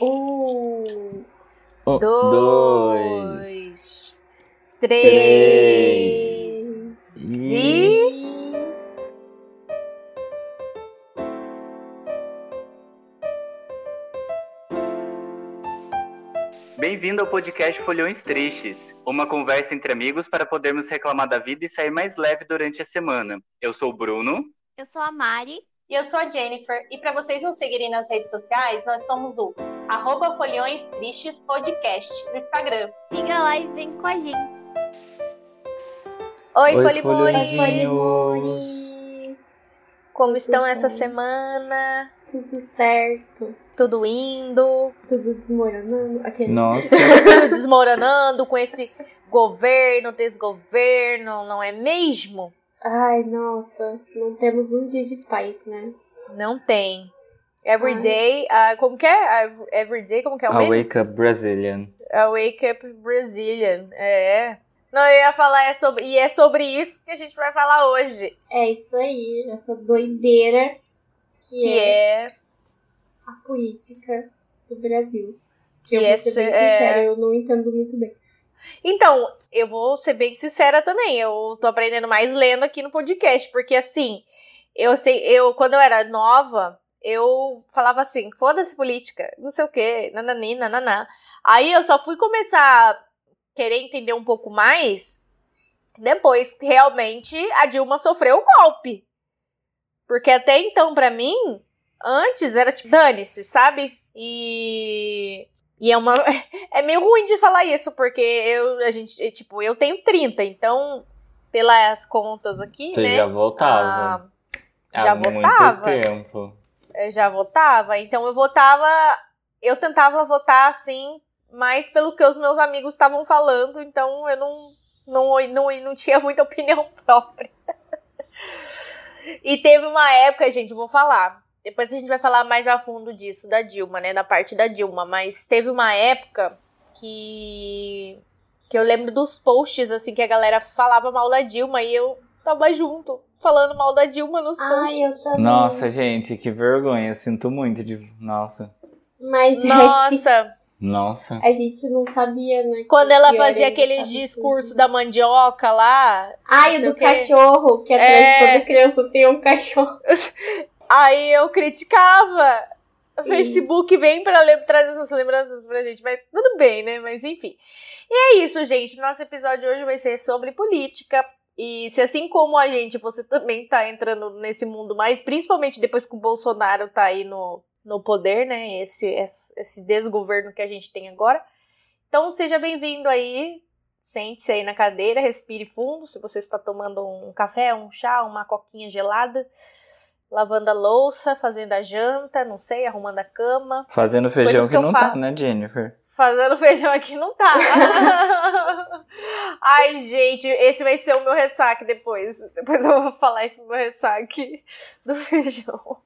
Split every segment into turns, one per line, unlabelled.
Um,
Um,
Dois, três,
três.
e...
Bem-vindo ao podcast Folhões Tristes, uma conversa entre amigos para podermos reclamar da vida e sair mais leve durante a semana. Eu sou o Bruno.
Eu sou a Mari.
E eu sou a Jennifer. E para vocês nos seguirem nas redes sociais, nós somos o arroba Folhões Tristes Podcast no Instagram.
Siga lá e vem com a gente.
Oi,
Oi,
Folimores! Como estão
Tudo
essa
bom?
semana?
Tudo certo.
Tudo indo?
Tudo desmoronando. Aquele...
Nossa,
Tudo desmoronando com esse governo, desgoverno, não é mesmo?
Ai, nossa. Não temos um dia de paz, né?
Não tem. Every
Ai.
day, ah, como que é? Every day, como que é o
a
meme?
Wake Up Brazilian.
A Wake Up Brazilian. É. Não, eu ia falar, é sobre, e é sobre isso que a gente vai falar hoje.
É isso aí. Essa doideira que,
Que
é,
é.
a política do Brasil.
Que
eu
é
vou ser bem
é-
sincera, eu não entendo muito bem.
Então, eu vou ser bem sincera também. Eu tô aprendendo mais lendo aqui no podcast, porque assim, eu sei, eu quando eu era nova, eu falava assim, foda-se política, não sei o quê, nanani, nananá. Aí eu só fui começar a querer entender um pouco mais depois que realmente a Dilma sofreu o golpe. Porque até então, pra mim, antes era tipo, dane-se, sabe? E. E é uma. É meio ruim de falar isso, porque eu, a gente, tipo, eu tenho 30, então, pelas contas aqui,
Você
né?
já voltava.
ah, já
Há muito
votava.
tempo.
Eu já votava, então eu votava. Eu tentava votar assim, mais pelo que os meus amigos estavam falando, então eu não, não, não, não tinha muita opinião própria. e teve uma época, gente, vou falar. Depois a gente vai falar mais a fundo disso, da Dilma, né? Da parte da Dilma. Mas teve uma época que. que eu lembro dos posts, assim, que a galera falava mal da Dilma e eu tava junto, falando mal da Dilma nos posts.
Nossa, gente, que vergonha. Sinto muito de. Nossa.
Mas é que
Nossa!
Nossa.
a gente não sabia, né?
Quando ela fazia aqueles discursos da mandioca lá,
Ai, do cachorro, que atrás
É.
de toda criança tem um cachorro.
aí eu criticava. O. Facebook vem pra lem- trazer essas lembranças pra gente, mas tudo bem, né? Mas enfim. E é isso, gente. Nosso episódio hoje vai ser sobre política. E se assim como a gente, você também tá entrando nesse mundo mais, principalmente depois que o Bolsonaro tá aí no, no poder, né? Esse, esse desgoverno que a gente tem agora. Então seja bem-vindo aí. Sente-se aí na cadeira, respire fundo. Se você está tomando um café, um chá, uma coquinha gelada, lavando a louça, fazendo a janta, não sei, arrumando a cama.
Fazendo feijão que,
que
não tá, né, Jennifer?
Fazendo feijão aqui não tá. Ai, gente, esse vai ser o meu ressaque depois. Depois eu vou falar esse meu ressaque do feijão.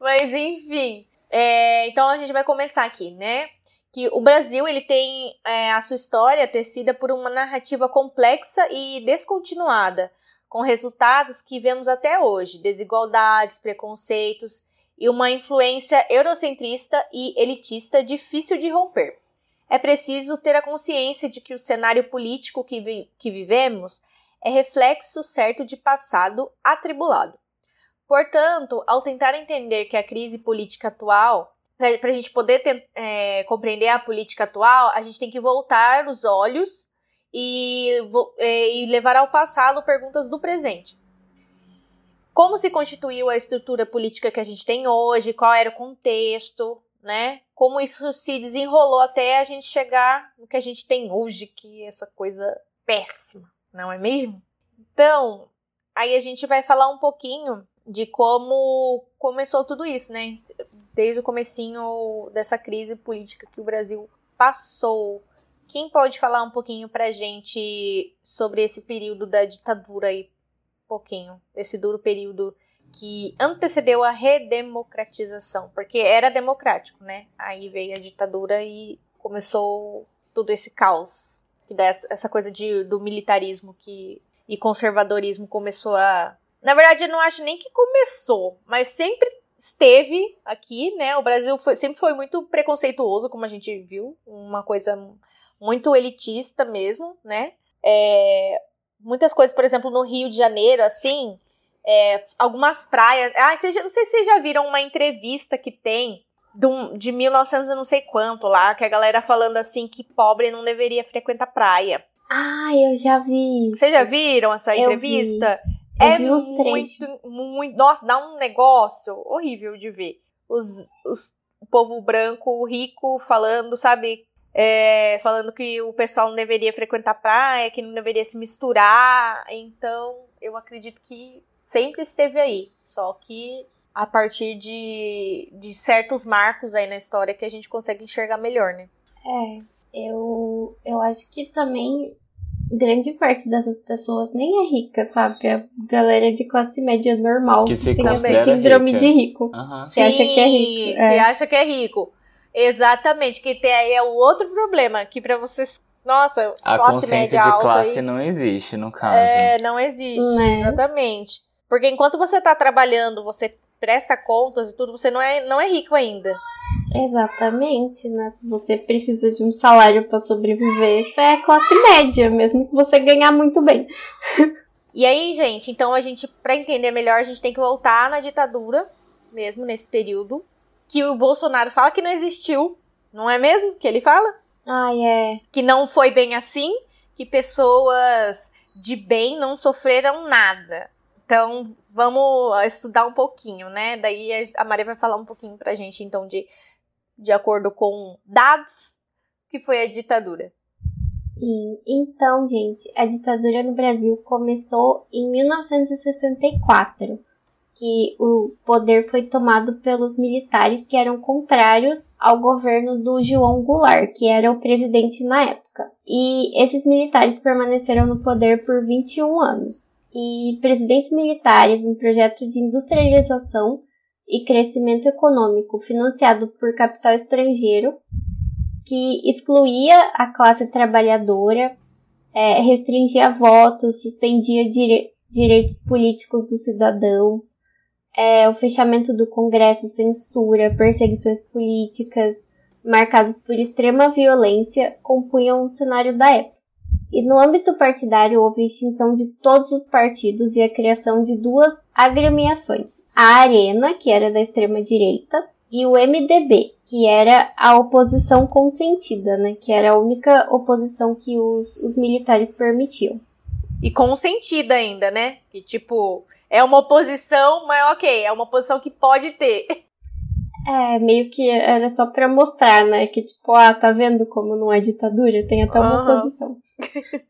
Mas enfim. É, então a gente vai começar aqui, né? Que o Brasil ele tem é, a sua história tecida por uma narrativa complexa e descontinuada, com resultados que vemos até hoje: desigualdades, preconceitos e uma influência eurocentrista e elitista difícil de romper. É preciso ter a consciência de que o cenário político que, vi- que vivemos é reflexo certo de passado atribulado. Portanto, ao tentar entender que a crise política atual, para a gente poder é, compreender a política atual, a gente tem que voltar os olhos e, é, e levar ao passado perguntas do presente. Como se constituiu a estrutura política que a gente tem hoje? Qual era o contexto? Né? Como isso se desenrolou até a gente chegar no que a gente tem hoje, que é essa coisa péssima, não é mesmo? Então, aí a gente vai falar um pouquinho de como começou tudo isso, né? Desde o comecinho dessa crise política que o Brasil passou. Quem pode falar um pouquinho pra gente sobre esse período da ditadura aí? Um pouquinho. Esse duro período que antecedeu a redemocratização. Porque era democrático, né? Aí veio a ditadura e começou todo esse caos. Que essa coisa de, do militarismo que, e conservadorismo começou a. Na verdade, eu não acho nem que começou, mas sempre esteve aqui, né? O Brasil foi, sempre foi muito preconceituoso, como a gente viu, uma coisa muito elitista mesmo, né? É, muitas coisas, por exemplo, no Rio de Janeiro, assim, é, algumas praias. Ah, vocês, não sei se vocês já viram uma entrevista que tem de, de 1900 e não sei quanto lá, que a galera falando assim que pobre não deveria frequentar praia.
Ah, eu já vi.
Vocês já viram essa
Eu
entrevista? É
vi
muito, muito. Nossa, dá um negócio horrível de ver. Os, os o povo branco, rico, falando, sabe? É, falando que o pessoal não deveria frequentar praia, que não deveria se misturar. Então, eu acredito que sempre esteve aí. Só que a partir de, de certos marcos aí na história que a gente consegue enxergar melhor, né?
É, eu, eu acho que também grande parte dessas pessoas nem é rica, sabe? É galera de classe média normal
Que se
tem a
considera
síndrome
rica.
de rico.
Aham.
Que acha que é rico,
Que
é.
acha que é rico. Exatamente, que tem aí é o outro problema, que pra vocês. Nossa,
A
classe
consciência
média
de
alta
classe
aí,
não existe, no caso.
é, não existe,
Né?
exatamente. Porque enquanto você tá trabalhando, você presta contas e tudo, você não é, não é rico ainda.
Exatamente, né? Se você precisa de um salário pra sobreviver, você é classe média, mesmo se você ganhar muito bem.
E aí, gente, então a gente, pra entender melhor, a gente tem que voltar na ditadura, mesmo nesse período, que o Bolsonaro fala que não existiu, não é mesmo? Que ele fala?
Ai, é.
que não foi bem assim, que pessoas de bem não sofreram nada. Então, vamos estudar um pouquinho, né? Daí a Maria vai falar um pouquinho pra gente, então, de, de acordo com dados que foi a ditadura.
Sim. Então, gente, a ditadura no Brasil começou em 1964, que o poder foi tomado pelos militares que eram contrários ao governo do João Goulart, que era o presidente na época. E esses militares permaneceram no poder por 21 anos. E presidentes militares, um projeto de industrialização e crescimento econômico financiado por capital estrangeiro, que excluía a classe trabalhadora, é, restringia votos, suspendia dire direitos políticos dos cidadãos, é, o fechamento do Congresso, censura, perseguições políticas, marcados por extrema violência, compunham o cenário da época. E no âmbito partidário houve extinção de todos os partidos e a criação de duas agremiações. A Arena, que era da extrema direita, e o MDB, que era a oposição consentida, né? Que era a única oposição que os, os militares permitiam.
E consentida ainda, né? Que, tipo, é uma oposição, mas ok, é uma oposição que pode ter.
É, meio que era só pra mostrar, né? Que tipo, ah, tá vendo como não é ditadura? Tem até uma
Aham.
oposição.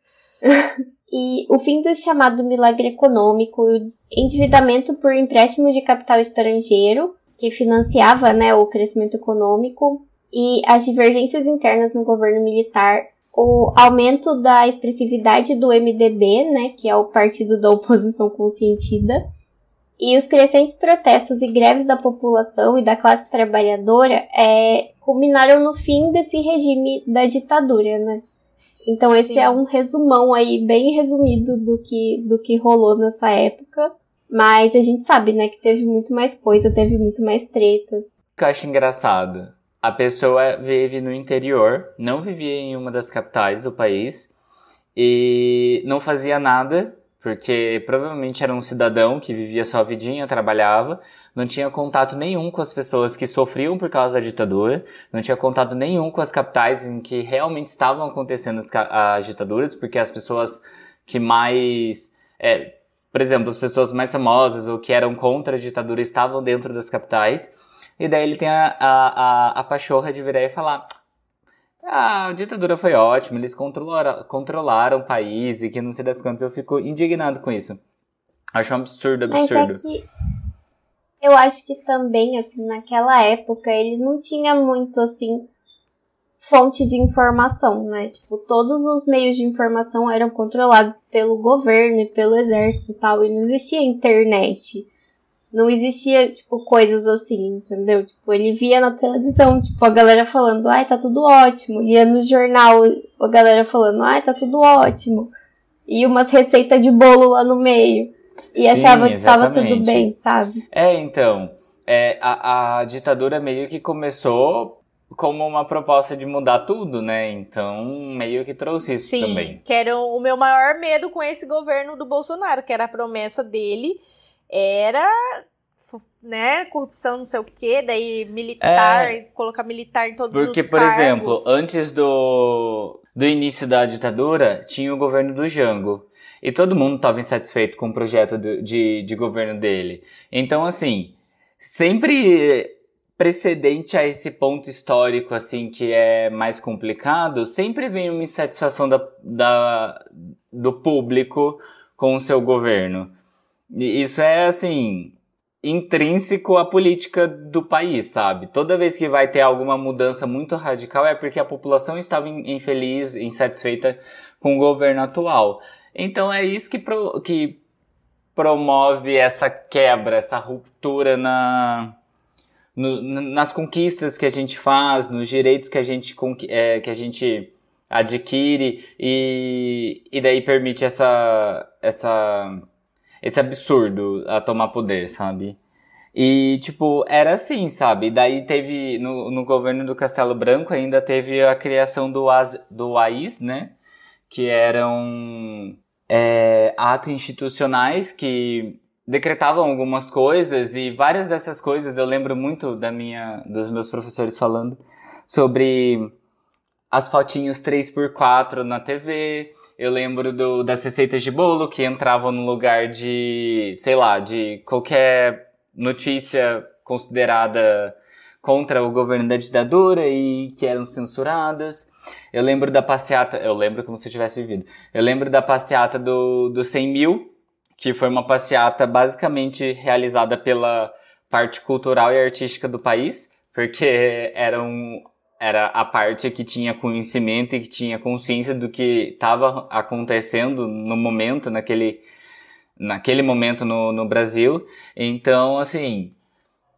e o fim do chamado milagre econômico, o endividamento por empréstimo de capital estrangeiro, que financiava, né, o crescimento econômico, e as divergências internas no governo militar, o aumento da expressividade do MDB, né, que é o partido da oposição consentida, e os crescentes protestos e greves da população e da classe trabalhadora é, culminaram no fim desse regime da ditadura, né? Então esse
Sim.
é um resumão aí, bem resumido do que, do que rolou nessa época. Mas a gente sabe, né, que teve muito mais coisa, teve muito mais tretas.
O que eu acho engraçado, a pessoa vive no interior, não vivia em uma das capitais do país e não fazia nada, porque provavelmente era um cidadão que vivia sua vidinha, trabalhava, não tinha contato nenhum com as pessoas que sofriam por causa da ditadura, não tinha contato nenhum com as capitais em que realmente estavam acontecendo as, as ditaduras, porque as pessoas que mais. é, por exemplo, as pessoas mais famosas ou que eram contra a ditadura estavam dentro das capitais. E daí ele tem a, a, a, a pachorra de virar e falar: a ditadura foi ótima, eles controlaram, controlaram o país e que não sei das quantas. Eu fico indignado com isso. Acho um absurdo,
Mas é
absurdo.
que eu acho que também, assim, naquela época, ele não tinha muito, assim, fonte de informação, né? Tipo, todos os meios de informação eram controlados pelo governo e pelo exército e tal, e não existia internet. Não existia, tipo, coisas assim, entendeu? Tipo, ele via na televisão, tipo, a galera falando, ai, tá tudo ótimo. Ia no jornal, a galera falando, ai, tá tudo ótimo. E umas receitas de bolo lá no meio. E
Sim,
achava que estava tudo bem, sabe?
É, então. é, a, a ditadura meio que começou como uma proposta de mudar tudo, né? Então, meio que trouxe isso
Sim,
também.
que era o meu maior medo com esse governo do Bolsonaro, que era a promessa dele, era, né, corrupção não sei o quê, daí militar, colocar militar em todos
Porque,
os
por
cargos.
exemplo, antes do, do início da ditadura, tinha o governo do Jango. E todo mundo estava insatisfeito com o projeto do- de, de governo dele. Então, assim, sempre precedente a esse ponto histórico, assim, que é mais complicado, sempre vem uma insatisfação da, da, do público com o seu governo. Isso é, assim, intrínseco à política do país, sabe? Toda vez que vai ter alguma mudança muito radical é porque a população estava in- infeliz, insatisfeita com o governo atual. Então é isso que, pro- que promove essa quebra, essa ruptura na, no- nas conquistas que a gente faz, nos direitos que a gente, é, que a gente adquire e, e daí permite essa, essa, esse absurdo a tomar poder, sabe? E, tipo, era assim, sabe? Daí teve, no, no governo do Castelo Branco ainda teve a criação do, AS, do AIS, né? Que eram é, atos institucionais que decretavam algumas coisas e várias dessas coisas eu lembro muito da minha, dos meus professores falando sobre as fotinhos 3x4 na TV. Eu lembro do, das receitas de bolo que entravam no lugar de, sei lá, de qualquer notícia considerada contra o governo da ditadura e que eram censuradas. Eu lembro da passeata, eu lembro como se eu tivesse vivido. Eu lembro da passeata do, do 100 mil, que foi uma passeata basicamente realizada pela parte cultural e artística do país, porque era, um, era a parte que tinha conhecimento e que tinha consciência do que estava acontecendo no momento, naquele, naquele momento no, no Brasil. Então, assim,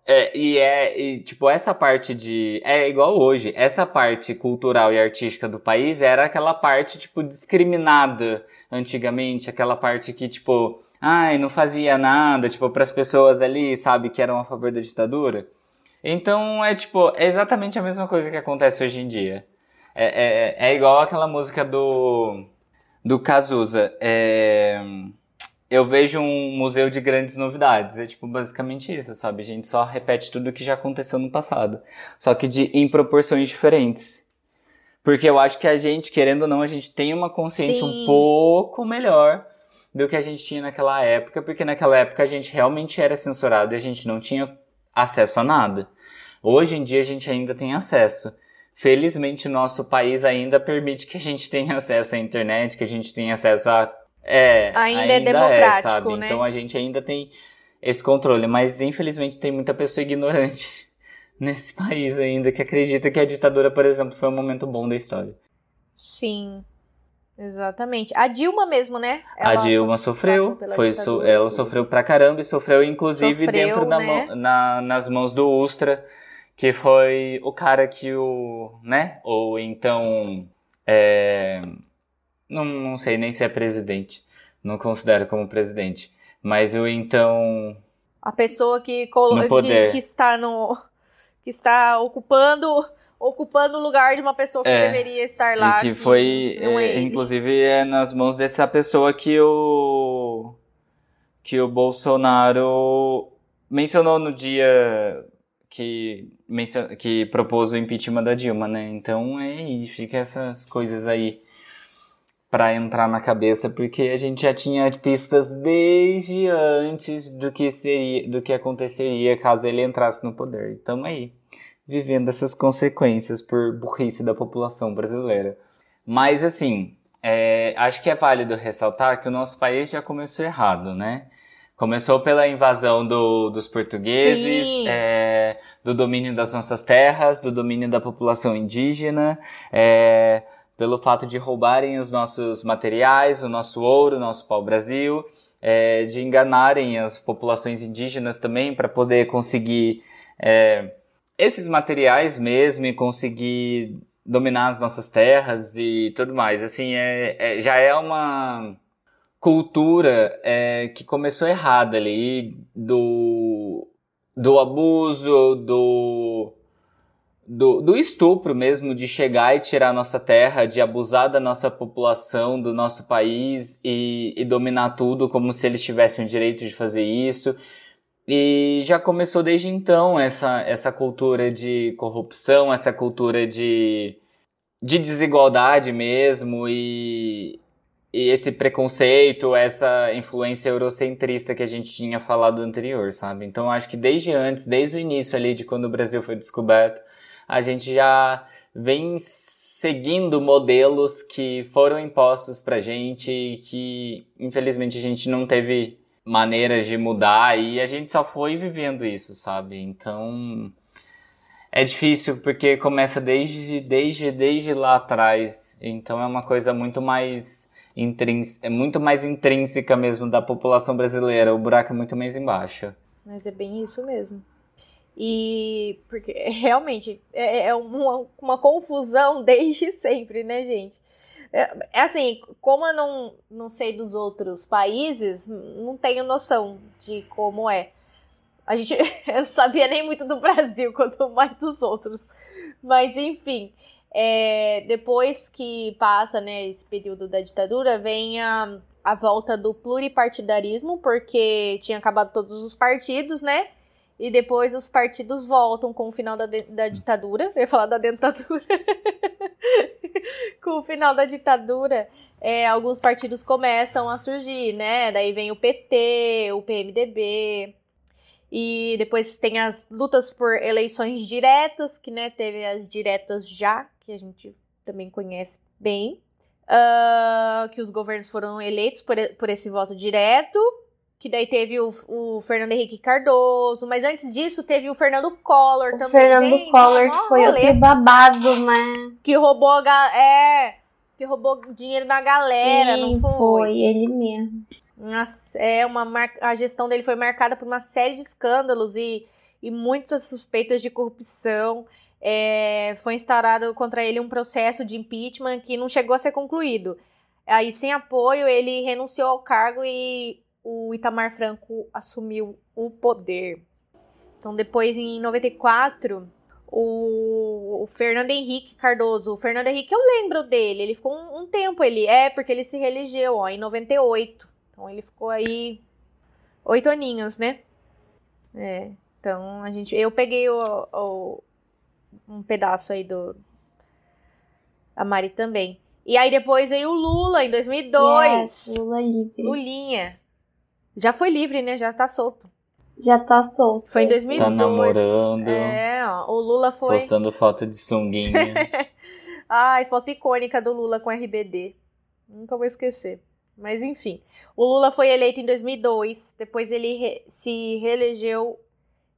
é, e é, e, tipo, essa parte de. É igual hoje. Essa parte cultural e artística do país era aquela parte, tipo, discriminada antigamente. Aquela parte que, tipo, ai, não fazia nada, tipo, pras pessoas ali, sabe, que eram a favor da ditadura. Então, é, tipo, é exatamente a mesma coisa que acontece hoje em dia. É, é, é igual aquela música do. do Cazuza. É eu vejo um museu de grandes novidades. É tipo basicamente isso, sabe? A gente só repete tudo o que já aconteceu no passado. Só que de, em proporções diferentes. Porque eu acho que a gente, querendo ou não, a gente tem uma consciência
Sim.
um pouco melhor do que a gente tinha naquela época, porque naquela época a gente realmente era censurado e a gente não tinha acesso a nada. Hoje em dia a gente ainda tem acesso. Felizmente, nosso país ainda permite que a gente tenha acesso à internet, que a gente tenha acesso a é,
Ainda é democrático,
sabe?
né?
Então a gente ainda tem esse controle, mas infelizmente tem muita pessoa ignorante nesse país ainda que acredita que a ditadura, por exemplo, foi um momento bom da história.
Sim. Exatamente. A Dilma mesmo, né?
a
Ela
Dilma
so-
sofreu, foi so- ela sofreu pra caramba e sofreu inclusive
Sofreu,
dentro da
né?
mão- na- nas mãos do Ustra, que foi o cara que o, né? Ou então, é, não, não sei nem se é presidente, não considero como presidente, mas o então
A pessoa que, colo- que, que está no. que está ocupando. Ocupando o lugar de uma pessoa que
É,
deveria estar lá.
E que foi,
não é
é, inclusive, é nas mãos dessa pessoa que o que o Bolsonaro mencionou no dia que mencio- que propôs o impeachment da Dilma, né? Então é aí, fica essas coisas aí pra entrar na cabeça, porque a gente já tinha pistas desde antes do que seria, do que aconteceria caso ele entrasse no poder. Então aí vivendo essas consequências por burrice da população brasileira. Mas assim, é, acho que é válido ressaltar que o nosso país já começou errado, né? Começou pela invasão do- dos portugueses, é, do domínio das nossas terras, do domínio da população indígena, é, pelo fato de roubarem os nossos materiais, o nosso ouro, o nosso pau-brasil, é, de enganarem as populações indígenas também para poder conseguir é, esses materiais mesmo e conseguir dominar as nossas terras e tudo mais. Assim, é, é- já é uma cultura é, que começou errada ali do do abuso, do, do, do estupro mesmo, de chegar e tirar nossa terra, de abusar da nossa população, do nosso país e, e dominar tudo como se eles tivessem o direito de fazer isso. E já começou desde então essa, essa cultura de corrupção, essa cultura de, de desigualdade mesmo e, e esse preconceito, essa influência eurocentrista que a gente tinha falado anterior, sabe? Então acho que desde antes, desde o início ali de quando o Brasil foi descoberto, a gente já vem seguindo modelos que foram impostos pra gente e que infelizmente a gente não teve maneiras de mudar e a gente só foi vivendo isso, sabe? Então é difícil porque começa desde, desde, desde lá atrás. Então é uma coisa muito mais intrínseca, é muito mais intrínseca mesmo da população brasileira. O buraco é muito mais embaixo.
Mas é bem isso mesmo. E porque realmente é, é uma, uma confusão desde sempre, né, gente? É, é assim, como eu não, não sei dos outros países, não tenho noção de como é. A gente eu não sabia nem muito do Brasil, quanto mais dos outros. Mas enfim, é, depois que passa né, esse período da ditadura, vem a, a volta do pluripartidarismo, porque tinha acabado todos os partidos, né? E depois os partidos voltam com o final da, da ditadura. Eu ia falar da dentadura. com o final da ditadura, é, alguns partidos começam a surgir, né? Daí vem o PT, o PMDB. E depois tem as lutas por eleições diretas, que né, teve as diretas já, que a gente também conhece bem. Uh, que os governos foram eleitos por, por esse voto direto que daí teve o, o, Fernando Henrique Cardoso, mas antes disso teve o Fernando Collor
o
também.
Fernando
gente,
Collor que foi rolê. outro babado, né?
Que roubou a é, que roubou dinheiro da galera,
Sim,
não foi?
foi ele mesmo.
é uma mar... a gestão dele foi marcada por uma série de escândalos e, e muitas suspeitas de corrupção. É, foi instaurado contra ele um processo de impeachment que não chegou a ser concluído. Aí, sem apoio, ele renunciou ao cargo e o Itamar Franco assumiu o poder. Então, depois, em 94, o, o Fernando Henrique Cardoso. O Fernando Henrique, eu lembro dele. Ele ficou um, um, tempo, ele é, porque ele se reelegeu, ó, em 98. Então, ele ficou aí oito aninhos, né? É. Então, a gente, eu peguei o, o, um pedaço aí do. A Mari também. E aí depois veio o Lula em 2002.
Yes, Lula livre.
Lulinha. Já foi livre, né? Já tá solto.
Já tá solto.
Foi em 2002.
Tá namorando.
É, ó, o Lula foi.
Postando foto de sunguinha.
Ai, foto icônica do Lula com RBD. Nunca vou esquecer. Mas enfim, o Lula foi eleito em 2002, depois ele re se reelegeu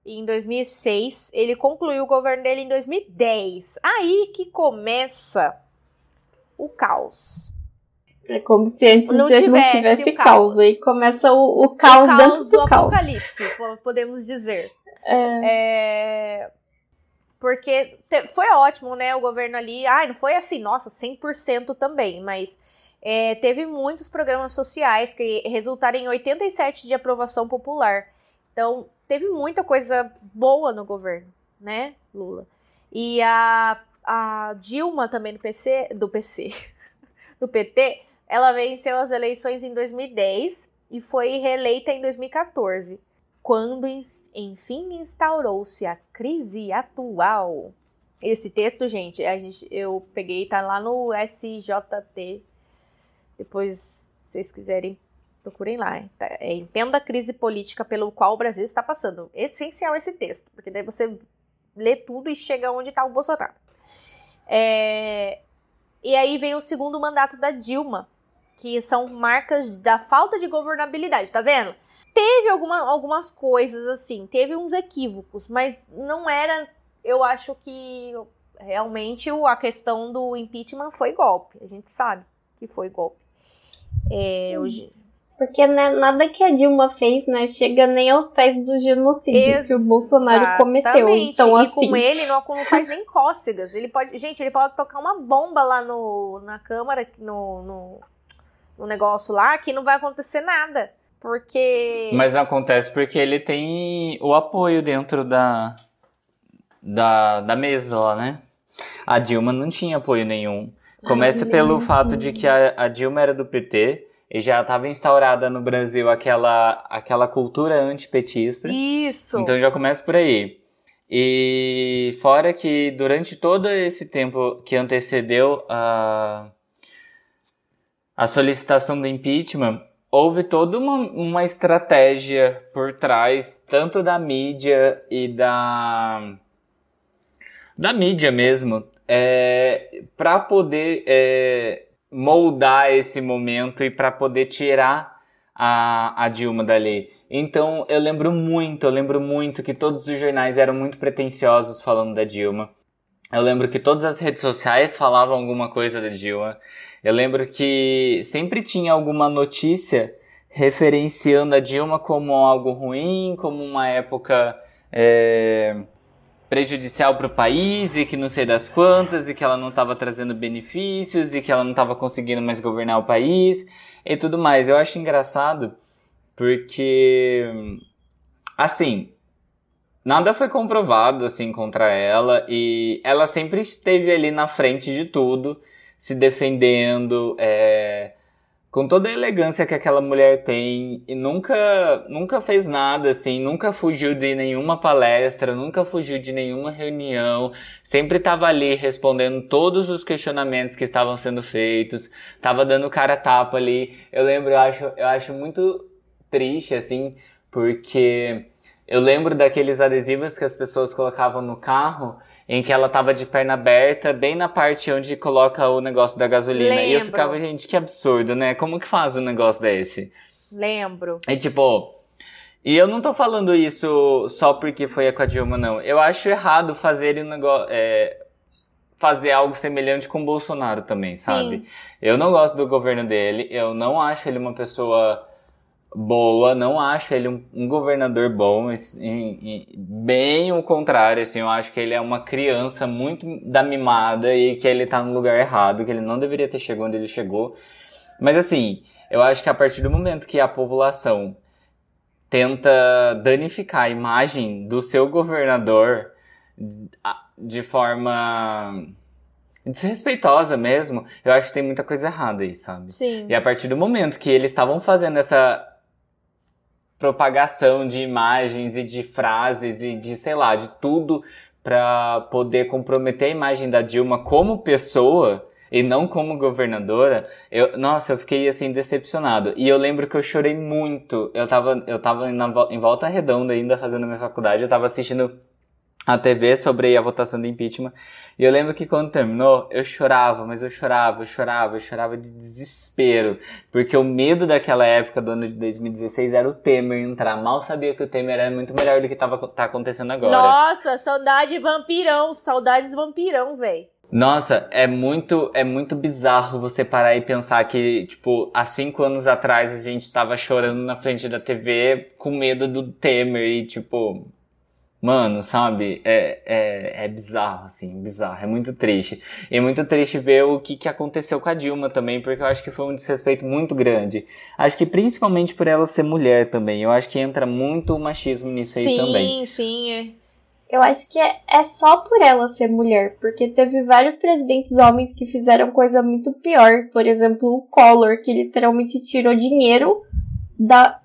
em 2006, ele concluiu o governo dele em 2010. Aí que começa o caos.
É como se antes não tivesse não tivesse caos. Aí começa o, o caos, o caos dentro do, do caos.
apocalipse, podemos dizer.
É.
é... Porque foi ótimo, né? O governo ali. Ai, não foi assim, nossa, 100% também, mas é, teve muitos programas sociais que resultaram em 87 de aprovação popular. Então, teve muita coisa boa no governo, né, Lula? E a, a Dilma também do PC, do PC, do PT, ela venceu as eleições em 2010 e foi reeleita em 2014, quando enfim instaurou-se a crise atual. Esse texto, gente, a gente eu peguei, tá lá no SJT. Depois, se vocês quiserem, procurem lá. Tá, é, Entenda a crise política pelo qual o Brasil está passando. Essencial esse texto, porque daí você lê tudo e chega onde está o Bolsonaro. É, e aí vem o segundo mandato da Dilma, que são marcas da falta de governabilidade, tá vendo? Teve alguma, algumas coisas assim, teve uns equívocos, mas não era. Eu acho que realmente a questão do impeachment foi golpe. A gente sabe que foi golpe. É, hoje.
Porque né, nada que a Dilma fez, né, chega nem aos pés do genocídio Exatamente. que o Bolsonaro cometeu. Então,
e
assim...
com ele não, não faz nem cócegas. Ele pode, gente, ele pode tocar uma bomba lá no, na Câmara, no, no no negócio lá que não vai acontecer nada. porque.
Mas acontece porque ele tem o apoio dentro da, da, da mesa lá, né? A Dilma não tinha apoio nenhum. Começa
Ai,
pelo fato de que a, a Dilma era do PT e já estava instaurada no Brasil aquela, aquela cultura antipetista.
Isso.
Então já começa por aí. E fora que durante todo esse tempo que antecedeu a, a solicitação do impeachment, houve toda uma, uma estratégia por trás, tanto da mídia e da. da mídia mesmo, é, para poder é, moldar esse momento e para poder tirar a, a Dilma dali. Então eu lembro muito, eu lembro muito que todos os jornais eram muito pretensiosos falando da Dilma. Eu lembro que todas as redes sociais falavam alguma coisa da Dilma. Eu lembro que sempre tinha alguma notícia referenciando a Dilma como algo ruim, como uma época é, prejudicial para o país e que não sei das quantas e que ela não estava trazendo benefícios e que ela não estava conseguindo mais governar o país e tudo mais. Eu acho engraçado porque, assim, nada foi comprovado assim contra ela e ela sempre esteve ali na frente de tudo, se defendendo, é, com toda a elegância que aquela mulher tem e nunca, nunca fez nada assim, nunca fugiu de nenhuma palestra, nunca fugiu de nenhuma reunião, sempre estava ali respondendo todos os questionamentos que estavam sendo feitos, estava dando cara tapa ali. Eu lembro, eu acho, eu acho muito triste assim, porque eu lembro daqueles adesivos que as pessoas colocavam no carro em que ela tava de perna aberta, bem na parte onde coloca o negócio da gasolina. E eu
Lembro.
ficava, gente, que absurdo, né? Como que faz um negócio desse?
Lembro.
E tipo, e eu não tô falando isso só porque foi com a Dilma, não. Eu acho errado fazer um negócio. fazer algo semelhante com o Bolsonaro também, sabe?
Sim.
Eu não gosto do governo dele, eu não acho ele uma pessoa boa, não acho ele um, um governador bom, bem o contrário, assim, eu acho que ele é uma criança muito da mimada e que ele tá no lugar errado, que ele não deveria ter chegado onde ele chegou. Mas assim, eu acho que a partir do momento que a população tenta danificar a imagem do seu governador de forma desrespeitosa mesmo, eu acho que tem muita coisa errada aí, sabe?
Sim.
E a partir do momento que eles estavam fazendo essa propagação de imagens e de frases e de, sei lá, de tudo pra poder comprometer a imagem da Dilma como pessoa e não como governadora, eu, nossa, eu fiquei assim decepcionado. E eu lembro que eu chorei muito. Eu tava, eu tava na em volta redonda ainda fazendo minha faculdade, eu tava assistindo a TV sobre a votação do impeachment. E eu lembro que quando terminou, eu chorava, mas eu chorava, eu chorava, eu chorava de desespero. Porque o medo daquela época, do ano de 2016, era o Temer entrar. Mal sabia que o Temer era muito melhor do que tava, tá acontecendo agora.
Nossa, saudade vampirão. Saudades vampirão, véi.
Nossa, é muito, é muito bizarro você parar e pensar que, tipo, há cinco anos atrás a gente tava chorando na frente da TV com medo do Temer e, tipo, mano, sabe? É, é, é bizarro, assim, bizarro, é muito triste. E é muito triste ver o que, que aconteceu com a Dilma também, porque eu acho que foi um desrespeito muito grande. Acho que principalmente por ela ser mulher também, eu acho que entra muito o machismo nisso aí
sim,
também.
sim. é.
Eu acho que é, é só por ela ser mulher, porque teve vários presidentes homens que fizeram coisa muito pior. Por exemplo, o Collor, que literalmente tirou dinheiro da,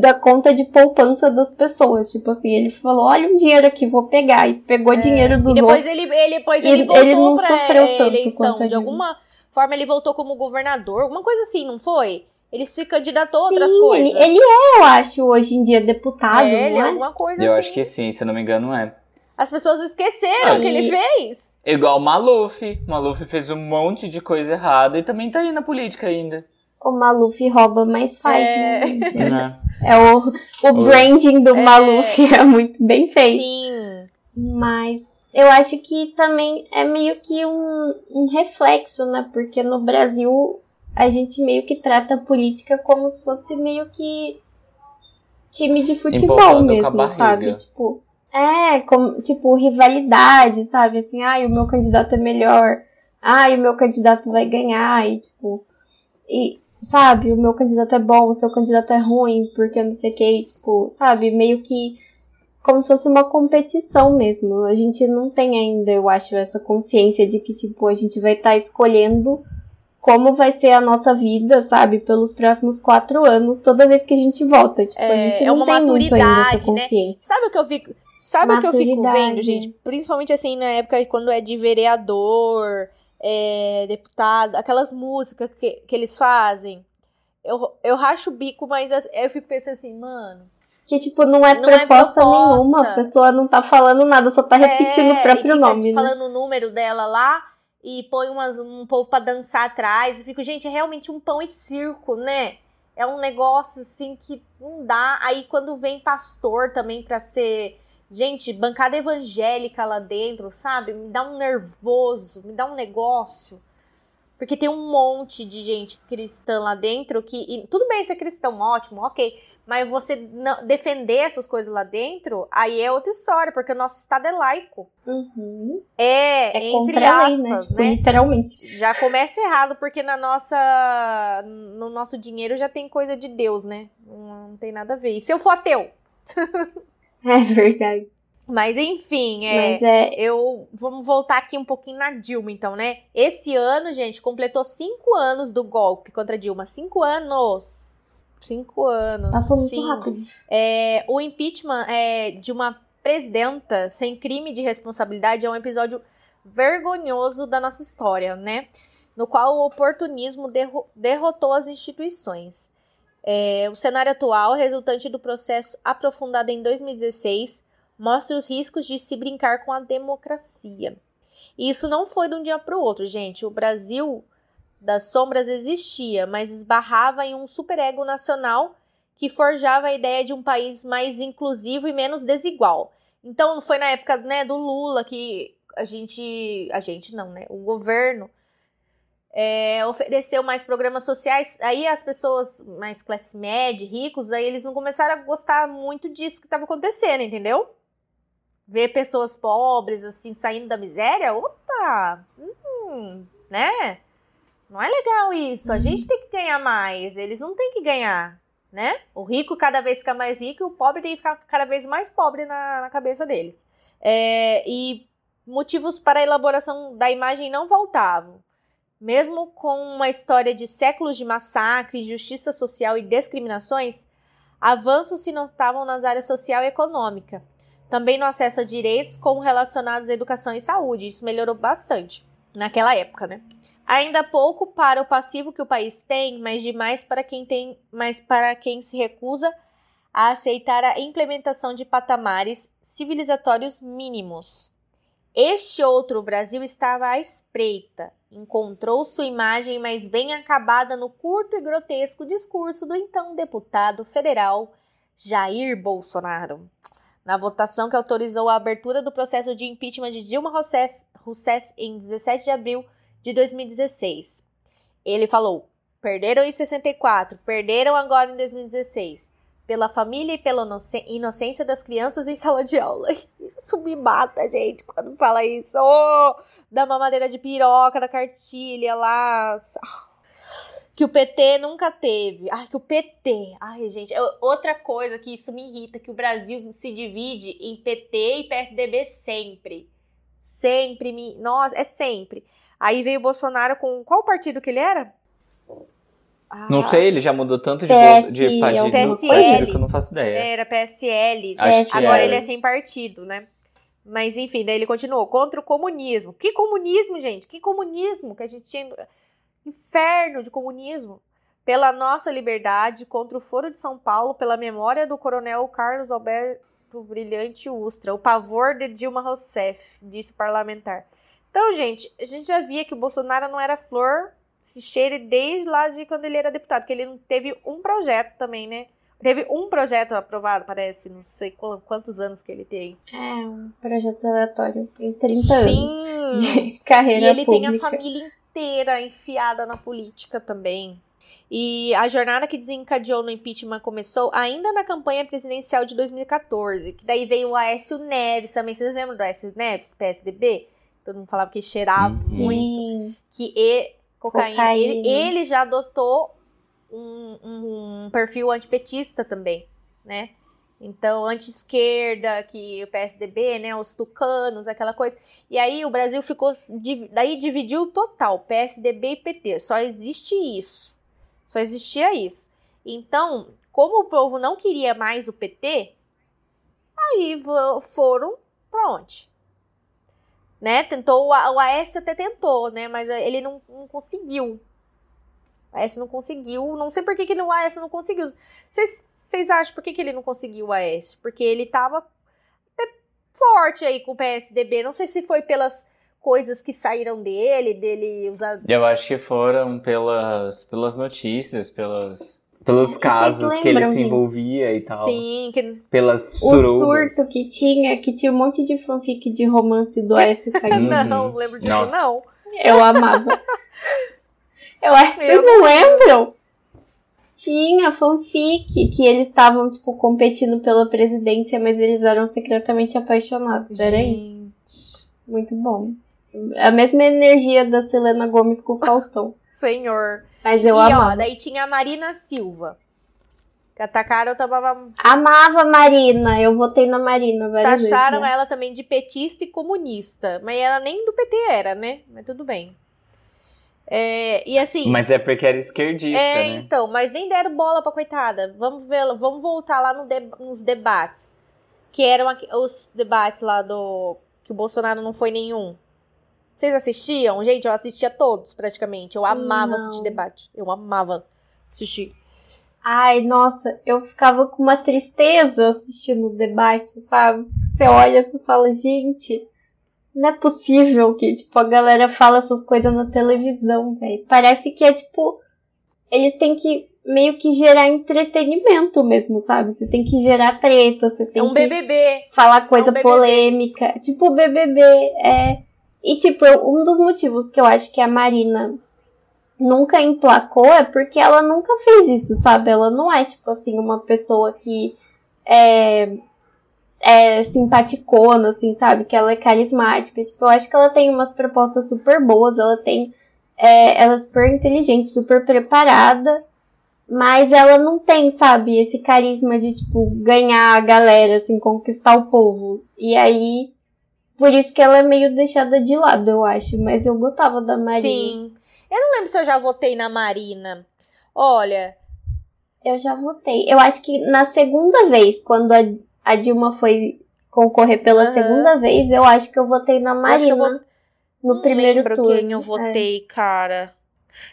da conta de poupança das pessoas. Tipo assim, ele falou: olha um dinheiro aqui, vou pegar. E pegou dinheiro dos
É. E depois
outros.
ele, ele, depois ele
ele- ele
voltou
não
pra
sofreu
é,
tanto
eleição. De
Dilma.
alguma forma ele voltou como governador. Alguma coisa assim, não foi? Ele se candidatou a outras
Sim,
coisas.
ele, ele é, eu acho, hoje em dia deputado,
é, ele
não
é
é?
alguma coisa
Eu
assim.
acho que sim, se eu não me engano é.
As pessoas esqueceram
Ah,
o que ele fez.
Igual o Maluf. Maluf fez um monte de coisa errada e também tá aí na política ainda.
O Maluf rouba, mas faz,
É.
né?
Né?
É o, o branding do Maluf é muito bem feito.
Sim.
Mas eu acho que também é meio que um, um reflexo, né? Porque no Brasil a gente meio que trata a política como se fosse meio que time de futebol
Empolgando
mesmo, sabe? Tipo, é, como, tipo, rivalidade, sabe? Assim, ai, o meu candidato é melhor. Ai, o meu candidato vai ganhar. E, tipo, e sabe, o meu candidato é bom, o seu candidato é ruim, porque eu não sei o que, tipo, sabe, meio que como se fosse uma competição mesmo. A gente não tem ainda, eu acho, essa consciência de que, tipo, a gente vai estar tá escolhendo como vai ser a nossa vida, sabe, pelos próximos quatro anos, toda vez que a gente volta. Tipo,
É,
a gente
é
não
uma
tem
maturidade, né? Sabe o que eu fico. Sabe o que eu fico vendo, gente? Principalmente assim, na época quando é de vereador, é, deputado, aquelas músicas que, que eles fazem. Eu, eu racho o bico, mas as- eu fico pensando assim, mano.
Que, tipo, não é
Não é
proposta,
proposta.
nenhuma, a pessoa não tá falando nada, só tá repetindo
é,
o próprio
fica
nome, né?
falando o número dela lá e põe umas, um povo pra dançar atrás. Eu fico, gente, é realmente um pão e circo, né? É um negócio assim que não dá. Aí quando vem pastor também pra ser. Gente, bancada evangélica lá dentro, sabe? Me dá um nervoso, me dá um negócio. Porque tem um monte de gente cristã lá dentro que. e tudo bem ser cristão, ótimo, ok. Mas você não- defender essas coisas lá dentro, aí é outra história, porque o nosso Estado é laico.
Uhum.
É,
É
entre
contra a lei,
aspas,
né? Tipo,
né?
literalmente.
Já começa errado, porque na nossa, no nosso dinheiro já tem coisa de Deus, né? Não, não tem nada a ver. E se eu for ateu?
É verdade.
Mas enfim, é.
Mas é.
Eu vamos voltar aqui um pouquinho na Dilma, então, né? Esse ano, gente, completou cinco anos do golpe contra a Dilma. Cinco anos. Cinco anos.
Passou muito
sim.
rápido.
É, o impeachment é, de uma presidenta sem crime de responsabilidade é um episódio vergonhoso da nossa história, né? No qual o oportunismo derro- derrotou as instituições. É, o cenário atual, resultante do processo aprofundado em 2016, mostra os riscos de se brincar com a democracia. E isso não foi de um dia para o outro, gente. O Brasil das sombras existia, mas esbarrava em um superego nacional que forjava a ideia de um país mais inclusivo e menos desigual. Então foi na época né, do Lula que a gente, a gente não, né? O governo é, ofereceu mais programas sociais. Aí as pessoas mais classe média, ricos, aí eles não começaram a gostar muito disso que estava acontecendo, entendeu? Ver pessoas pobres assim saindo da miséria, opa, hum, né? Não é legal isso. A gente tem que ganhar mais. Eles não têm que ganhar, né? O rico cada vez fica mais rico e o pobre tem que ficar cada vez mais pobre na, na cabeça deles. É, e motivos para a elaboração da imagem não faltavam. Mesmo com uma história de séculos de massacre, injustiça social e discriminações, avanços se notavam nas áreas social e econômica. Também no acesso a direitos como relacionados à educação e saúde. Isso melhorou bastante naquela época, né? Ainda pouco para o passivo que o país tem, mas demais para quem tem, mas para quem se recusa a aceitar a implementação de patamares civilizatórios mínimos. Este outro Brasil estava à espreita. Encontrou sua imagem mais bem acabada no curto e grotesco discurso do então deputado federal Jair Bolsonaro. Na votação que autorizou a abertura do processo de impeachment de Dilma Rousseff, Rousseff em 17 de abril de 2016. Ele falou: perderam em 64, perderam agora em 2016. Pela família e pela inocência das crianças em sala de aula. Isso me mata, gente, quando fala isso. Oh, da mamadeira de piroca, da cartilha lá. Que o PT nunca teve. Ai, que o PT. Ai, gente. Outra coisa que isso me irrita: que o Brasil se divide em PT e PSDB sempre. Sempre me. Nossa, é sempre. Aí veio o Bolsonaro com. Qual partido que ele era?
Ah, não sei, ele já mudou tanto de,
PS,
de partido,
PSL.
que eu não faço ideia.
Era PSL.
Acho que
Agora
era.
ele é sem partido, né? Mas enfim, daí ele continuou. Contra o comunismo. Que comunismo, gente? Que comunismo? Que a gente tinha. Inferno de comunismo. Pela nossa liberdade, contra o Foro de São Paulo, pela memória do coronel Carlos Alberto Brilhante Ustra. O pavor de Dilma Rousseff, disse o parlamentar. Então, gente, a gente já via que o Bolsonaro não era flor se cheire desde lá de quando ele era deputado, que ele não teve um projeto também, né? Teve um projeto aprovado, parece, não sei quantos anos que ele tem.
É, um projeto aleatório. Tem 30
Sim.
anos de carreira
E ele
pública.
tem a família inteira enfiada na política também. E a jornada que desencadeou no impeachment começou ainda na campanha presidencial de 2014, que daí veio o Aécio Neves também. Vocês lembram do Aécio Neves, PSDB? Todo mundo falava que cheirava
Uhum.
muito.
Sim.
Que e, cocaína.
Cocaína.
Ele, ele já adotou um, um perfil antipetista também, né? Então, anti-esquerda, que o PSDB, né, os tucanos, aquela coisa. E aí o Brasil ficou, daí dividiu total, PSDB e PT. Só existe isso. Só existia isso. Então, como o povo não queria mais o PT, aí foram pra onde? Né? Tentou, o Aécio até tentou, né? Mas ele não, não conseguiu. O Aécio não conseguiu. Não sei por que, que o Aécio não conseguiu. Vocês acham por que, que ele não conseguiu o AS? Porque ele tava forte aí com o PSDB. Não sei se foi pelas coisas que saíram dele, dele usar.
Eu acho que foram pelas, pelas notícias, pelos, pelos casos que ele se envolvia e tal.
Sim, que...
pelas
O surto que tinha, que tinha um monte de fanfic de romance do
Caim. não, não lembro disso Nossa. não.
Eu amava. Eu acho que vocês não lembram? Tinha fanfic que eles estavam, tipo, competindo pela presidência, mas eles eram secretamente apaixonados. Era isso. Muito bom. A mesma energia da Selena Gomes com o Faustão.
Senhor.
Mas eu
e,
amava.
ó, daí tinha a Marina Silva. Que atacaram, eu tava...
Amava Marina, eu votei na Marina várias
Taxaram
vezes,
ela também de petista e comunista. Mas ela nem do PT era, né? Mas tudo bem. É, e assim.
Mas é porque era esquerdista,
é,
né?
então, mas nem deram bola pra coitada. Vamos ver, vamos voltar lá no de, nos debates. Que eram os debates lá do. Que o Bolsonaro não foi nenhum. Vocês assistiam? Gente, eu assistia todos, praticamente. Eu amava não. assistir debate. Eu amava assistir.
Ai, nossa, eu ficava com uma tristeza assistindo o debate, sabe? Você olha e fala, gente, não é possível que, tipo, a galera fala essas coisas na televisão, velho. Parece que é, tipo, eles têm que meio que gerar entretenimento mesmo, sabe? Você tem que gerar treta, você tem
é um
que
BBB.
falar coisa é um polêmica. Tipo, o BBB é... E, tipo, um dos motivos que eu acho que a Marina nunca emplacou é porque ela nunca fez isso, sabe? Ela não é, tipo assim, uma pessoa que é é simpaticona, assim, sabe? Que ela é carismática. Tipo, eu acho que ela tem umas propostas super boas, ela tem. É, ela é super inteligente, super preparada. Mas ela não tem, sabe, esse carisma de, tipo, ganhar a galera, assim, conquistar o povo. E aí. Por isso que ela é meio deixada de lado, eu acho. Mas eu gostava da Marina.
Sim. Eu não lembro se eu já votei na Marina. Olha.
Eu já votei. Eu acho que na segunda vez, quando a a Dilma foi concorrer pela uhum. segunda vez, eu acho que eu votei na Marina vou... no
Não
primeiro
lembro
turno.
quem eu votei, é. cara.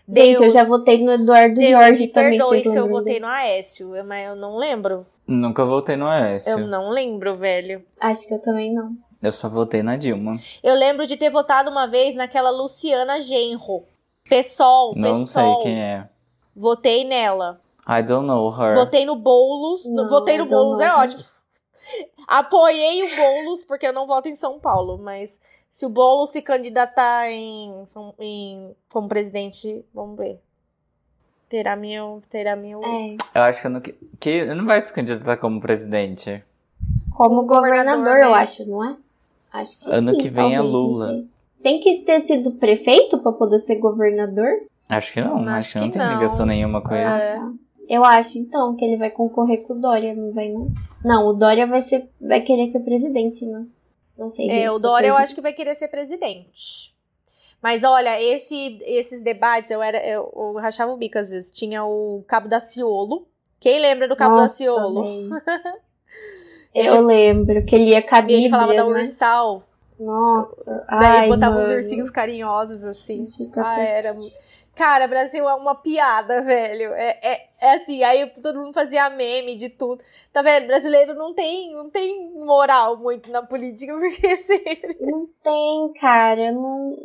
Gente, Deus, eu já votei no Eduardo
Deus,
Jorge
me
também.
Perdoe se eu votei no Aécio, mas eu não lembro.
Nunca votei no Aécio.
Eu não lembro, velho.
Acho que eu também não.
Eu só votei na Dilma.
Eu lembro de ter votado uma vez naquela Luciana Genro. Pessoal,
Não
pessoal.
sei quem é.
Votei nela.
I don't know her.
Votei no Boulos.
Não,
votei no Boulos, é ótimo. Apoiei o Boulos, porque eu não voto em São Paulo, mas se o Boulos se candidatar em, São- em, como presidente, vamos ver. Terá meu. Terá meu.
É.
Eu acho que não, que, que não vai se candidatar como presidente.
Como
Como governador,
governador, eu
né?
acho, não é? Acho que
Ano
sim,
que vem é Lula.
Tem que ter sido prefeito pra poder ser governador?
Acho que não,
Acho
acho, que não
que
tem
não.
ligação nenhuma com
É.
isso.
Eu acho, então, que ele vai concorrer com o Dória, não vai não? Não, o Dória vai, ser, vai querer ser presidente, né? Não sei, gente.
É, o Dória eu acho que vai querer ser presidente. Mas olha, esse, esses debates, eu era. Eu, eu rachava o bico às vezes. Tinha o Cabo da Ciolo. Quem lembra do Cabo da
Nossa,
Ciolo?
Eu lembro que ele ia a
Ele falava da
Bíblia, né?
Ursal.
Nossa,
Daí
ai,
botava
mano.
os ursinhos carinhosos, assim. Ah, era. Cara, Brasil é uma piada, velho. É, é, é assim, aí todo mundo fazia meme de tudo. Tá vendo? Brasileiro não tem, não tem moral muito na política, porque sempre.
Não tem, cara. Não...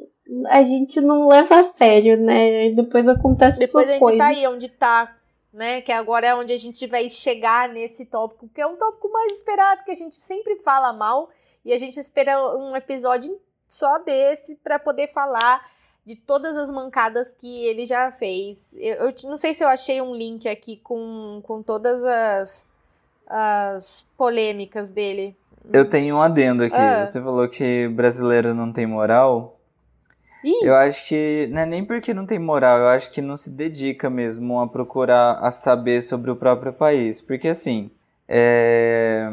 A gente não leva a sério, né? Depois acontece
Depois a gente
coisas.
tá aí onde tá, né? Que agora é onde a gente vai chegar nesse tópico, que é um tópico mais esperado, que a gente sempre fala mal. E a gente espera um episódio só desse pra poder falar de todas as mancadas que ele já fez. Eu, eu não sei se eu achei um link aqui com, com todas as, as polêmicas dele.
Eu tenho um adendo aqui.
Ah.
Você falou que brasileiro não tem moral.
Ih,
Eu acho que não é nem porque não tem moral, eu acho que não se dedica mesmo a procurar a saber sobre o próprio país. Porque assim, é,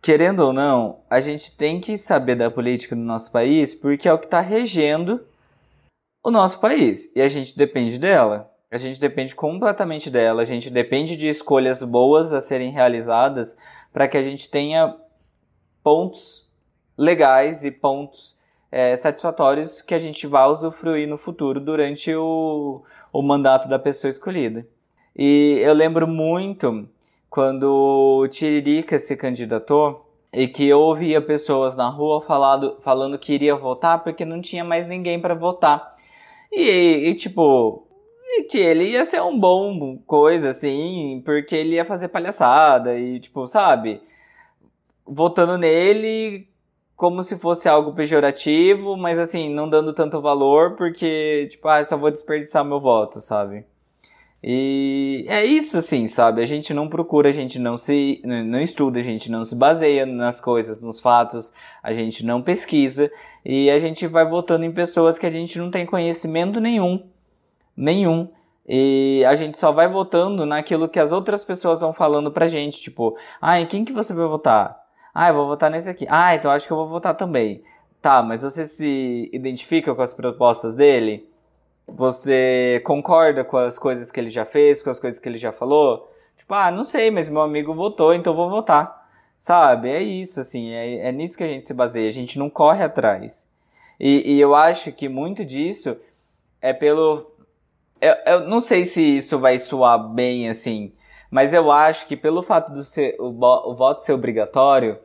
querendo ou não, a gente tem que saber da política do nosso país porque é o que está regendo o nosso país. E a gente depende dela. A gente depende completamente dela. A gente depende de escolhas boas a serem realizadas para que a gente tenha pontos legais e pontos é, satisfatórios que a gente vá usufruir no futuro durante o, o mandato da pessoa escolhida. E eu lembro muito quando o Tiririca se candidatou e que eu ouvia pessoas na rua falado, falando que iria votar porque não tinha mais ninguém para votar. E, e, tipo, que ele ia ser um bom coisa, assim, porque ele ia fazer palhaçada e, tipo, sabe? Votando nele como se fosse algo pejorativo, mas assim, não dando tanto valor, porque, tipo, ah, só vou desperdiçar meu voto, sabe? E é isso, assim, sabe? A gente não procura, a gente não se. não estuda, a gente não se baseia nas coisas, nos fatos, a gente não pesquisa e a gente vai votando em pessoas que a gente não tem conhecimento nenhum. Nenhum. E a gente só vai votando naquilo que as outras pessoas vão falando pra gente, tipo, ah, em quem que você vai votar? Ah, eu vou votar nesse aqui. Ah, então acho que eu vou votar também. Tá, mas você se identifica com as propostas dele? Você concorda com as coisas que ele já fez, com as coisas que ele já falou? Tipo, ah, não sei, mas meu amigo votou, então vou votar. Sabe? É isso, assim, é, é nisso que a gente se baseia. A gente não corre atrás. E, e eu acho que muito disso é pelo. Eu, eu não sei se isso vai soar bem assim, mas eu acho que pelo fato do ser, o, o voto ser obrigatório,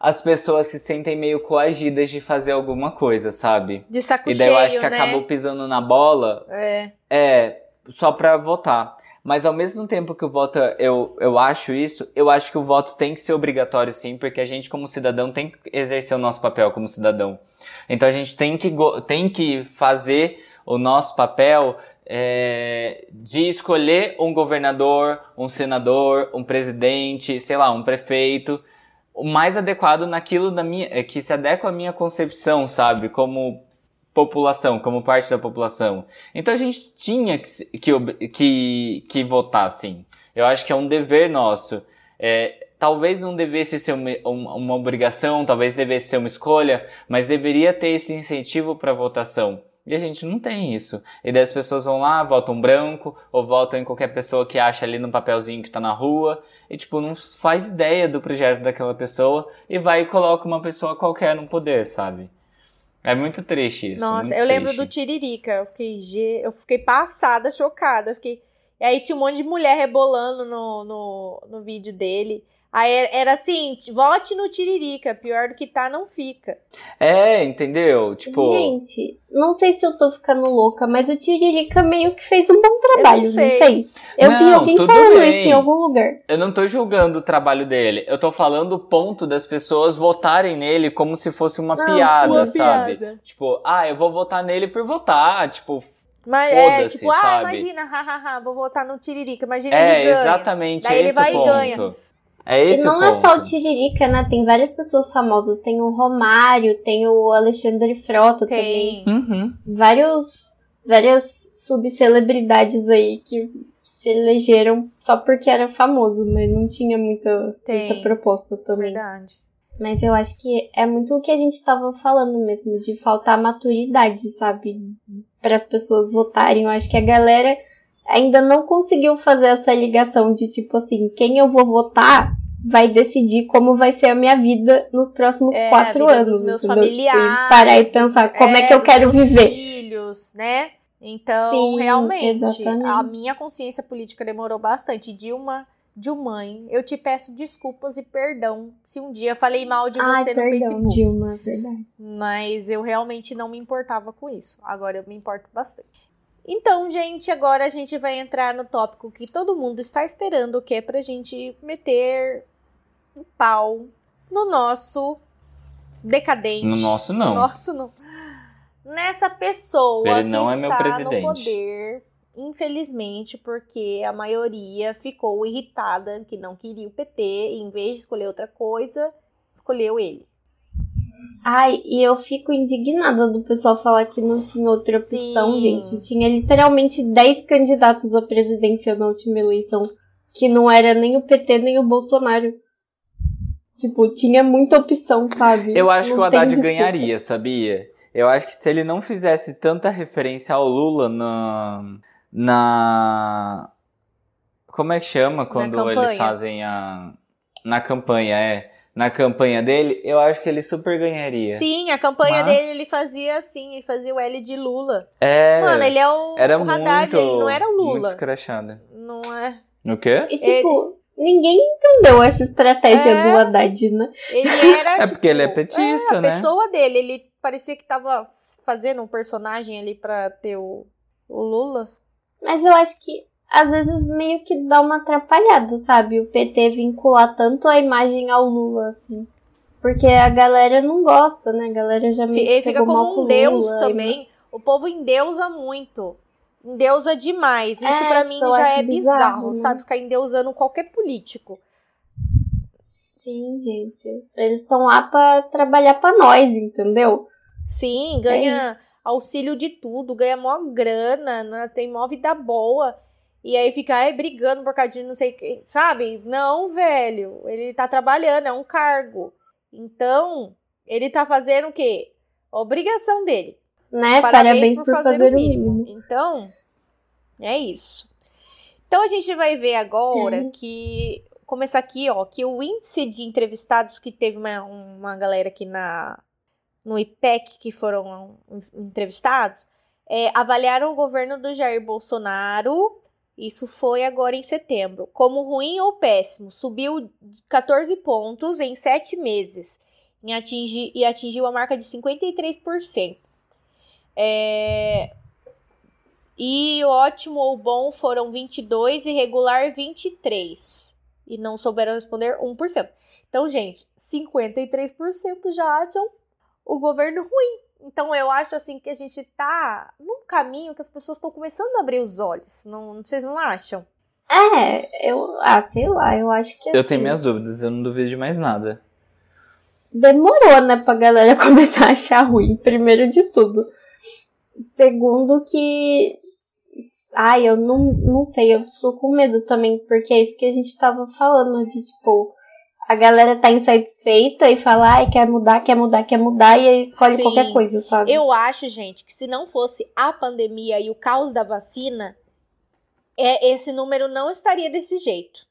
as pessoas se sentem meio coagidas de fazer alguma coisa, sabe?
de saco
E daí
cheio,
eu acho que
né?
acabou pisando na bola
É.
é, só pra votar. Mas ao mesmo tempo que o voto, eu, eu acho isso, eu acho que o voto tem que ser obrigatório sim, porque a gente como cidadão tem que exercer o nosso papel como cidadão. Então a gente tem que, tem que fazer o nosso papel é, de escolher um governador, um senador, um presidente, sei lá, um prefeito, o mais adequado naquilo da minha, é, que se adequa à minha concepção, sabe? Como população, como parte da população. Então a gente tinha que, que, que, que votar, sim. Eu acho que é um dever nosso. É, talvez não devesse ser uma, uma obrigação, talvez devesse ser uma escolha, mas deveria ter esse incentivo para votação. E a gente não tem isso. E daí as pessoas vão lá, votam branco, ou votam em qualquer pessoa que acha ali no papelzinho que tá na rua, e tipo, não faz ideia do projeto daquela pessoa, e vai e coloca uma pessoa qualquer no poder, sabe? É muito triste isso.
Nossa, eu lembro
triste.
do Tiririca. Eu fiquei, eu fiquei passada, chocada. Eu fiquei... E aí tinha um monte de mulher rebolando no, no, no vídeo dele. Aí era- assim, vote no Tiririca. Pior do que tá, não fica.
É, entendeu? Tipo.
Gente, não sei se eu tô ficando louca, mas o Tiririca meio que fez um bom trabalho, não
sei.
fez? Eu vi
Não,
alguém
tudo
falando
bem.
isso em algum lugar.
Eu não tô julgando o trabalho dele. Eu tô falando o ponto das pessoas votarem nele como se fosse uma
Não,
piada,
uma
sabe?
piada.
Tipo, ah, eu vou votar nele por votar. Tipo,
Mas é tipo, ah,
sabe?
imagina, hahaha, vou votar no Tiririca. Imagina
é,
ele ganha.
exatamente
Daí ele vai e
ponto.
ganha.
É
E
esse
não
o
é só o Tiririca, né? Tem várias pessoas famosas. Tem o Romário, tem o Alexandre Frota também.
Tem.
Uhum.
Vários, várias subcelebridades aí que se elegeram só porque era famoso, mas não tinha muita,
Tem.
muita proposta também.
Verdade.
Mas eu acho que é muito o que a gente estava falando mesmo, de faltar maturidade, sabe? Para as pessoas votarem. Eu acho que a galera ainda não conseguiu fazer essa ligação de tipo assim, quem eu vou votar vai decidir como vai ser a minha vida nos próximos
É,
quatro anos.
dos meus
entendeu? Tipo,
familiares.
parar e
dos-
pensar como é, que eu
dos
quero
meus
viver.
filhos, né? Então,
Sim,
realmente,
exatamente.
a minha consciência política demorou bastante. Dilma, Dilmãe, eu te peço desculpas e perdão se um dia falei mal de
Ai,
você no
perdão,
Facebook.
Dilma, é verdade.
Mas eu realmente não me importava com isso. Agora eu me importo bastante. Então, gente, agora a gente vai entrar no tópico que todo mundo está esperando, que é pra gente meter um pau no nosso decadente.
No nosso, não.
No nosso não. Nessa pessoa
Ele
que
não é
está
meu presidente.
no poder, infelizmente, porque a maioria ficou irritada, que não queria o PT, e em vez de escolher outra coisa, escolheu ele.
Ai, e eu fico indignada do pessoal falar que não tinha outra opção,
Sim.
gente. Tinha literalmente 10 candidatos à presidência na última eleição. Que não era nem o PT nem o Bolsonaro. Tipo, tinha muita opção, sabe?
Eu acho
Não
que o Haddad
desculpa.
ganharia, sabia? Eu acho que se ele não fizesse tanta referência ao Lula na. Na. Como é que chama quando eles fazem a. Na campanha, é. Na campanha dele, eu acho que ele super ganharia.
Sim, a campanha
Mas-
dele ele fazia assim, ele fazia o L de Lula.
É.
Mano, ele é o,
era
o Haddad,
muito.
ele não era o
Muito
Lula.
escrachado.
Não é.
O quê?
E tipo, ninguém entendeu essa estratégia
É.
do Haddad, né?
Ele era.
É
tipo,
porque ele é petista,
é, a
né?
pessoa dele, ele parecia que tava fazendo um personagem ali pra ter o, o Lula.
Mas eu acho que às vezes meio que dá uma atrapalhada, sabe? O PT vincular tanto a imagem ao Lula, assim. Porque a galera não gosta, né? A galera já meio
Ele fica como
com
um deus
Lula,
também. O povo endeusa muito. Endeusa demais. Isso
É,
pra
tipo,
mim
eu
já é bizarro,
bizarro, né?
sabe? Ficar endeusando qualquer político.
Sim, gente. Eles estão lá pra trabalhar pra nós, entendeu?
Sim,
É
ganha auxílio de tudo, ganha mó grana, né? tem mó vida boa. E aí fica brigando por causa de não sei quem, sabe? Não, velho. Ele tá trabalhando, é um cargo. Então, ele tá fazendo o quê? Obrigação dele.
Né?
Parabéns,
Parabéns,
por, fazer, o mínimo. Então, é isso. Então a gente vai ver agora
É.
que começar aqui, ó, que o índice de entrevistados que teve uma, uma galera aqui na no IPEC que foram entrevistados, é, avaliaram o governo do Jair Bolsonaro. Isso foi agora em setembro. Como ruim ou péssimo, subiu 14 pontos em 7 meses em atingir, e atingiu a marca de 53%. É... E ótimo ou bom foram 22 e regular 23. E não souberam responder 1%. Então, gente, 53% já acham o governo ruim. Então, eu acho assim que a gente tá num caminho que as pessoas estão começando a abrir os olhos. Não, vocês não acham?
É, eu. Ah, sei lá, eu acho que.
Eu tenho
assim,
minhas dúvidas, eu não duvido de mais nada.
Demorou, né, pra galera começar a achar ruim, primeiro de tudo. Segundo que. Ai, eu não, não sei, eu fico com medo também, porque é isso que a gente tava falando, de tipo, a galera tá insatisfeita e fala, ai, quer mudar, quer mudar, quer mudar, e aí escolhe
Sim.
qualquer coisa, sabe?
Eu acho, gente, que se não fosse a pandemia e o caos da vacina, é, esse número não estaria desse jeito.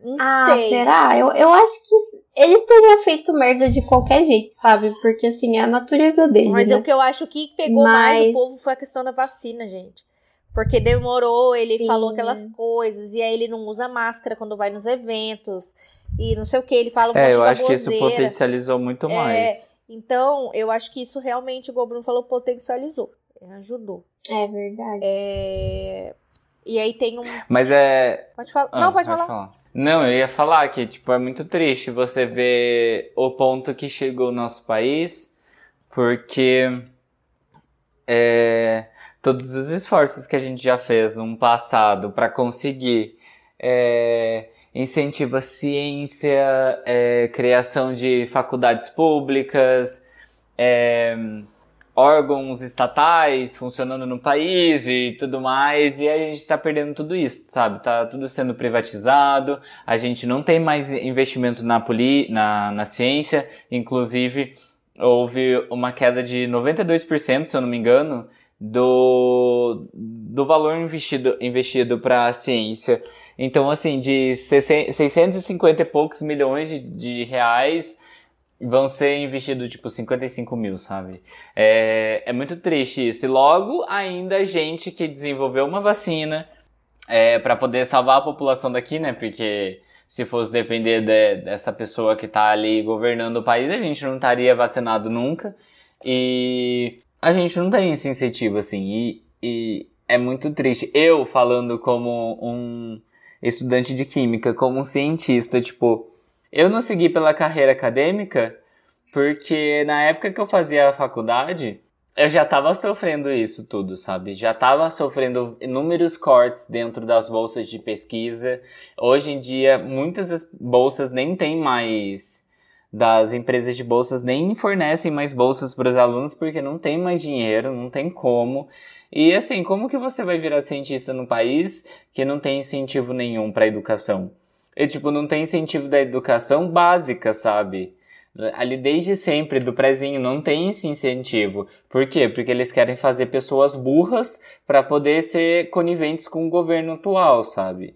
Não
Ah,
sei.
será? Eu, eu acho que ele teria feito merda de qualquer jeito, sabe? Porque assim, é a natureza dele.
Mas
né?
é o que eu acho que pegou mais
Mas-
o povo foi a questão da vacina, gente. Porque demorou, ele
Sim.
falou aquelas coisas, e aí ele não usa máscara quando vai nos eventos, e não sei o que, ele fala um
É, eu acho que isso potencializou muito
É.
mais.
Então, eu acho que isso realmente, igual o Bruno falou, potencializou. Ajudou.
É verdade.
É... E aí tem um.
Mas é.
Pode falar.
Ah,
não, pode falar.
Não, eu ia falar que, tipo, é muito triste você ver o ponto que chegou o nosso país, porque é, todos os esforços que a gente já fez no passado para conseguir é, incentivo à ciência, é, criação de faculdades públicas, é, órgãos estatais funcionando no país e tudo mais, e a gente tá perdendo tudo isso, sabe? Tá tudo sendo privatizado, a gente não tem mais investimento na, poli na, na ciência, inclusive houve uma queda de 92%, se eu não me engano, do, do valor investido, investido para a ciência. Então, assim, de 650 e poucos milhões de, de reais vão ser investidos, tipo, 55 mil, sabe? É, é muito triste isso. E logo, ainda gente que desenvolveu uma vacina é, para poder salvar a população daqui, né? Porque se fosse depender de, dessa pessoa que tá ali governando o país, a gente não estaria vacinado nunca. E a gente não tem esse incentivo, assim. E, e é muito triste. Eu, falando como um estudante de química, como um cientista, tipo, eu não segui pela carreira acadêmica porque na época que eu fazia a faculdade, eu já tava sofrendo isso tudo, sabe? Já tava sofrendo inúmeros cortes dentro das bolsas de pesquisa. Hoje em dia, muitas bolsas nem tem mais das empresas de bolsas nem fornecem mais bolsas para os alunos porque não tem mais dinheiro, não tem como. E assim, como que você vai virar cientista no país que não tem incentivo nenhum para educação? E tipo, não tem incentivo da educação básica, sabe? Ali desde sempre, do prezinho, não tem esse incentivo. Por quê? Porque eles querem fazer pessoas burras para poder ser coniventes com o governo atual, sabe?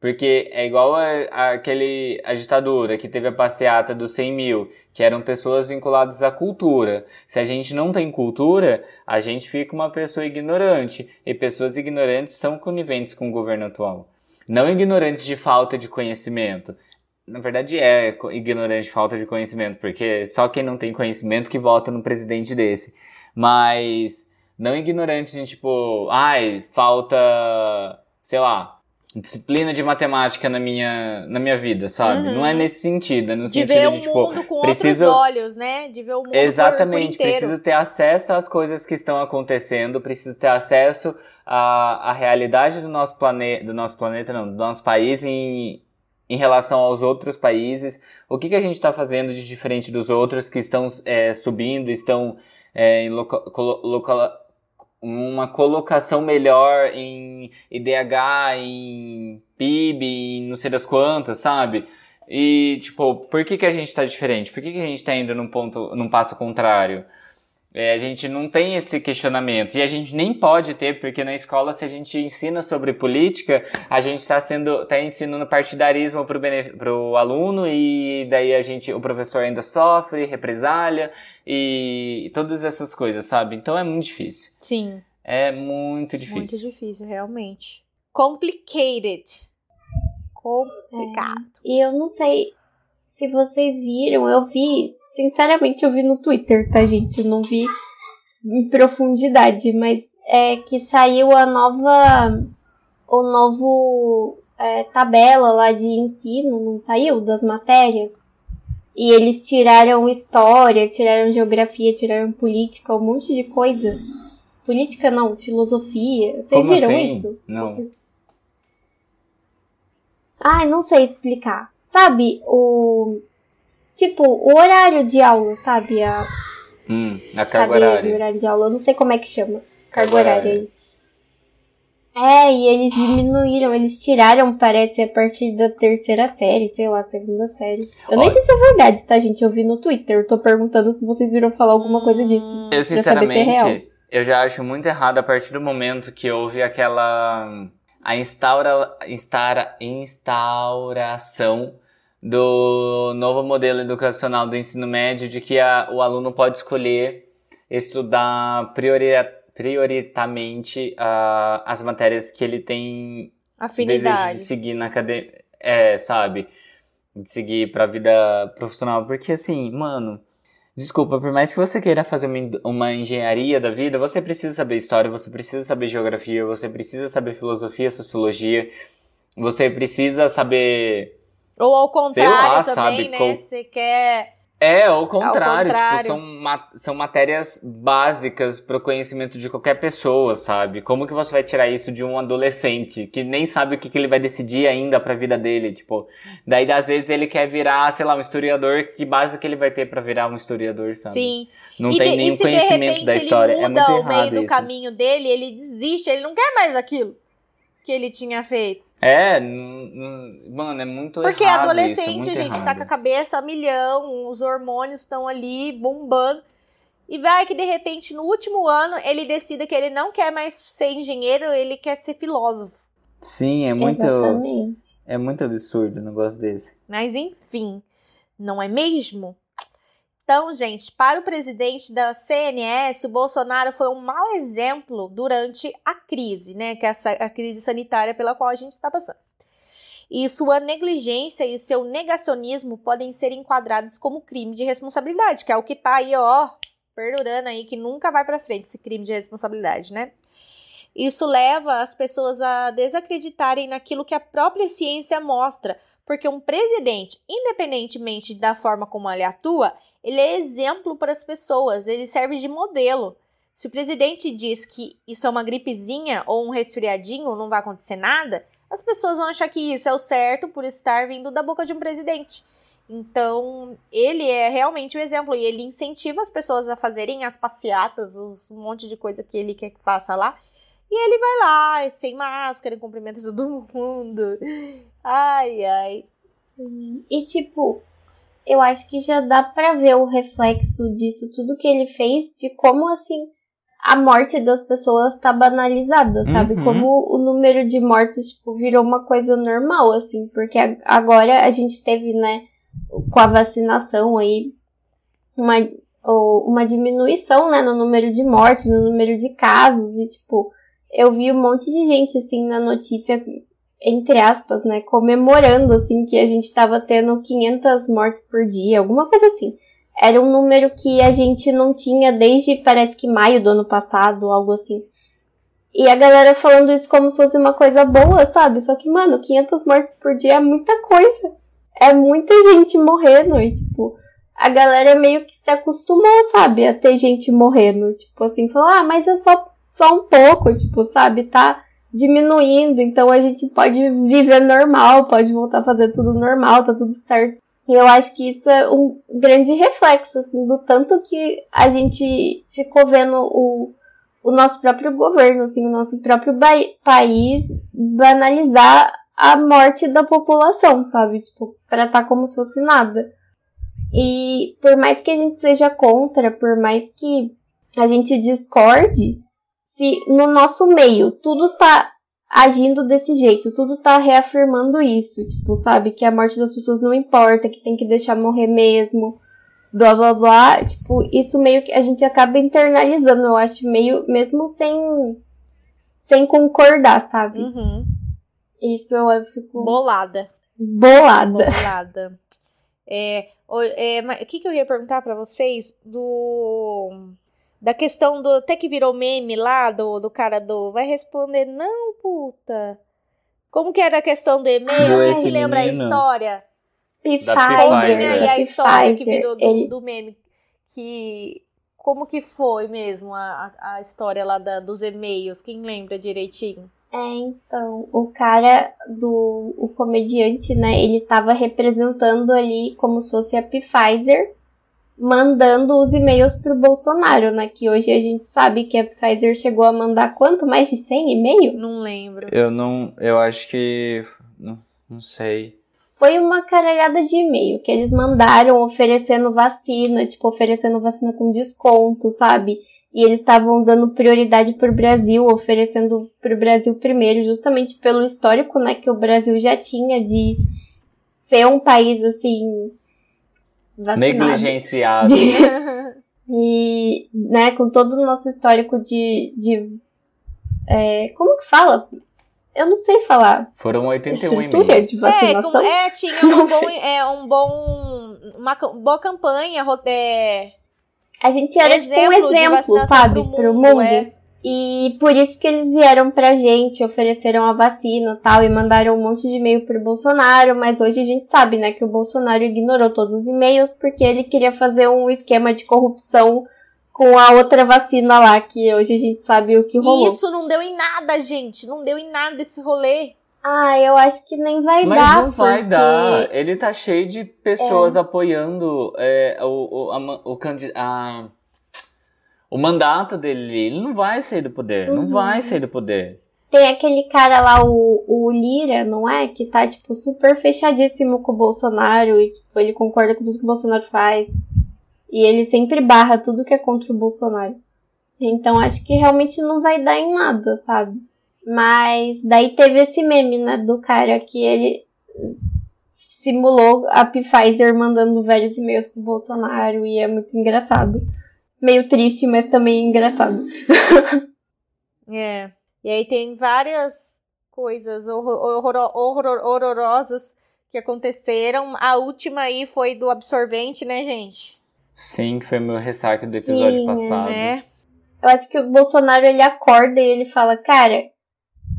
Porque é igual a, a, aquele, a ditadura que teve a passeata dos 100 mil, que eram pessoas vinculadas à cultura. Se a gente não tem cultura, a gente fica uma pessoa ignorante. E pessoas ignorantes são coniventes com o governo atual. Não ignorantes de falta de conhecimento, na verdade é ignorante de falta de conhecimento, porque só quem não tem conhecimento que vota no presidente desse. Mas não ignorante de tipo, ai, falta, sei lá, disciplina de matemática na minha, na minha vida, sabe? Uhum. Não é nesse sentido, é no
de
sentido
ver
de,
o
tipo,
mundo com
preciso...
outros olhos, né? De ver o mundo
Exatamente,
por, por
preciso ter acesso às coisas que estão acontecendo, preciso ter acesso à, à realidade do nosso planeta, do nosso planeta não, do nosso país em, em relação aos outros países, o que, que a gente está fazendo de diferente dos outros que estão é, subindo, estão é, em loca, loca, uma colocação melhor em IDH, em PIB, em não sei das quantas, sabe? E, tipo, por que, que a gente está diferente? Por que, que a gente está indo num ponto, num passo contrário? É, a gente não tem esse questionamento. E a gente nem pode ter, porque na escola, se a gente ensina sobre política, a gente está sendo, tá ensinando partidarismo pro, pro aluno, e daí a gente, o professor ainda sofre, represália, e, e todas essas coisas, sabe? Então é muito difícil.
Sim.
É muito difícil.
Muito difícil, realmente. Complicated. Complicado.
É. E eu não sei se vocês viram, eu vi Sinceramente, eu vi no Twitter, tá, gente? Eu não vi em profundidade, mas é que saiu a nova. O novo é, tabela lá de ensino, não saiu? Das matérias. E eles tiraram história, tiraram geografia, tiraram política, um monte de coisa. Política não, filosofia. Vocês
Como
viram
assim?
isso?
Não.
Ai, não sei explicar. Sabe, o Tipo, o horário de aula, sabe? A
hum, a carga horária.
de horário de aula. Eu não sei como é que chama. Carga
Carga
horária, é isso. É, e eles diminuíram, eles tiraram, parece, a partir da terceira série, sei lá, segunda série. Eu nem
Olha.
sei se é verdade, tá, gente? Eu vi no Twitter. Eu tô perguntando se vocês viram falar alguma coisa disso.
Eu,
é
sinceramente, eu já acho muito errado a partir do momento que houve aquela. a instaura, instaura, instauração do novo modelo educacional do ensino médio, de que a- o aluno pode escolher estudar priori, prioritamente ah, as matérias que ele tem desejo
Afinidade.
de seguir na academia. É, sabe? De seguir pra vida profissional. Porque assim, mano. Desculpa, por mais que você queira fazer uma, uma engenharia da vida, você precisa saber história, você precisa saber geografia, você precisa saber filosofia, sociologia, você precisa saber.
Ou ao contrário
lá,
também,
sabe,
né?
qual-
Você quer.
É, ao contrário,
contrário.
Tipo, são, ma- são matérias básicas para o conhecimento de qualquer pessoa, sabe? Como que você vai tirar isso de um adolescente que nem sabe o que, que ele vai decidir ainda pra vida dele, tipo, daí às vezes ele quer virar, sei lá, um historiador, que base que ele vai ter pra virar um historiador, sabe?
Sim.
Não
e,
tem
de-
nenhum
se
conhecimento
de repente
da história,
ele
é
muda
muito
o meio do
isso.
caminho dele, ele desiste, ele não quer mais aquilo que ele tinha feito.
É, mano, é muito
Porque
errado isso, é
adolescente,
muito
gente, tá
errado.
com a cabeça a milhão, os hormônios estão ali bombando. E vai que de repente no último ano ele decida que ele não quer mais ser engenheiro, ele quer ser filósofo.
Sim, é muito,
Exatamente.
é muito absurdo um negócio desse.
Mas enfim, não é mesmo? Então, gente, para o presidente da CNS, o Bolsonaro foi um mau exemplo durante a crise, né? Que é essa, a crise sanitária pela qual a gente está passando. E sua negligência e seu negacionismo podem ser enquadrados como crime de responsabilidade, que é o que tá aí, ó, perdurando aí, que nunca vai para frente esse crime de responsabilidade, né? Isso leva as pessoas a desacreditarem naquilo que a própria ciência mostra, porque um presidente, independentemente da forma como ele atua, ele é exemplo para as pessoas, ele serve de modelo. Se o presidente diz que isso é uma gripezinha ou um resfriadinho, não vai acontecer nada, as pessoas vão achar que isso é o certo por estar vindo da boca de um presidente. Então, ele é realmente o exemplo e ele incentiva as pessoas a fazerem as passeatas, os um monte de coisa que ele quer que faça lá. E ele vai lá, sem máscara, cumprimenta todo mundo. Ai, ai.
Sim. E tipo, eu acho que já dá pra ver o reflexo disso, tudo que ele fez, de como assim a morte das pessoas tá banalizada, sabe?
Uhum.
Como o número de mortos, tipo, virou uma coisa normal, assim, porque agora a gente teve, né, com a vacinação aí, uma, ou- uma diminuição, né, no número de mortes, no número de casos, e tipo, eu vi um monte de gente, assim, na notícia, entre aspas, né, comemorando, assim, que a gente tava tendo 500 mortes por dia, alguma coisa assim. Era um número que a gente não tinha desde, parece que maio do ano passado, algo assim. E a galera falando isso como se fosse uma coisa boa, sabe? Só que, mano, 500 mortes por dia é muita coisa. É muita gente morrendo e, tipo, a galera meio que se acostumou, sabe? A ter gente morrendo. Tipo assim, falou, ah, mas é só, só um pouco, tipo, sabe? Tá diminuindo, então a gente pode viver normal, pode voltar a fazer tudo normal, tá tudo certo. E eu acho que isso é um grande reflexo, assim, do tanto que a gente ficou vendo o, o nosso próprio governo, assim, o nosso próprio país banalizar a morte da população, sabe? Tipo, tratar como se fosse nada. E por mais que a gente seja contra, por mais que a gente discorde, se no nosso meio tudo tá agindo desse jeito, tudo tá reafirmando isso, tipo, sabe, que a morte das pessoas não importa, que tem que deixar morrer mesmo, blá blá blá, tipo, isso meio que a gente acaba internalizando, eu acho, meio, mesmo sem, sem concordar, sabe?
Uhum.
Isso eu fico
Bolada.
bolada.
Bolada. É, o é, que, que eu ia perguntar pra vocês do da questão do até que virou meme lá do, do cara do vai responder não puta. Como que era a questão do e-mail? Quem
esse
que lembra a história?
Pfizer,
né, e a
Pfizer,
história que virou do,
ele-
do meme? Que como que foi mesmo a, a, a história lá da, dos e-mails? Quem lembra direitinho?
É, então, o cara do o comediante, né, ele tava representando ali como se fosse a Pfizer, mandando os e-mails pro Bolsonaro, né, que hoje a gente sabe que a Pfizer chegou a mandar quanto? Mais de 100 e-mails?
não lembro
Eu não. Eu acho que. Não, não sei.
Foi uma caralhada de e-mail que eles mandaram oferecendo vacina, tipo, oferecendo vacina com desconto, sabe? E eles estavam dando prioridade pro Brasil, oferecendo pro Brasil primeiro, justamente pelo histórico, né, que o Brasil já tinha de ser um país assim. Vacinado.
Negligenciado.
E, né, com todo o nosso histórico de. de é, como que fala? Eu não sei falar.
Foram 81
Estrutura
e-mails.
de
É,
vacinação.
com- é, tinha um bom, é, um bom, uma boa campanha, é,
A gente era tipo um
exemplo
exemplo, sabe,
pro
pro
mundo,
mundo.
é.
E por isso que eles vieram pra gente, ofereceram a vacina e tal, e mandaram um monte de e-mail pro Bolsonaro, mas hoje a gente sabe, né, que o Bolsonaro ignorou todos os e-mails porque ele queria fazer um esquema de corrupção com a outra vacina lá, que hoje a gente sabe o que
E
rolou.
isso não deu em nada, gente. Não deu em nada esse rolê.
Ah, eu acho que nem vai
Mas
dar,
não vai
porque... É.
dar. Ele tá cheio de pessoas apoiando é, o, o, a o, a- o mandato dele. Ele não vai sair do poder. Não
Uhum.
vai sair do poder.
Tem aquele cara lá, o, o Lira, não é? Que tá, tipo, super fechadíssimo com o Bolsonaro e, tipo, ele concorda com tudo que o Bolsonaro faz. E ele sempre barra tudo que é contra o Bolsonaro. Então acho que realmente não vai dar em nada, sabe? Mas daí teve esse meme, né, do cara que ele simulou a Pfizer mandando vários e-mails pro Bolsonaro e é muito engraçado. Meio triste, mas também engraçado.
É. E aí tem várias coisas horror- horror- horror- horrorosas que aconteceram. A última aí foi do absorvente, né, gente?
Sim, que foi meu ressaque do episódio
Sim,
passado.
É.
Eu acho que o Bolsonaro ele acorda e ele fala, cara,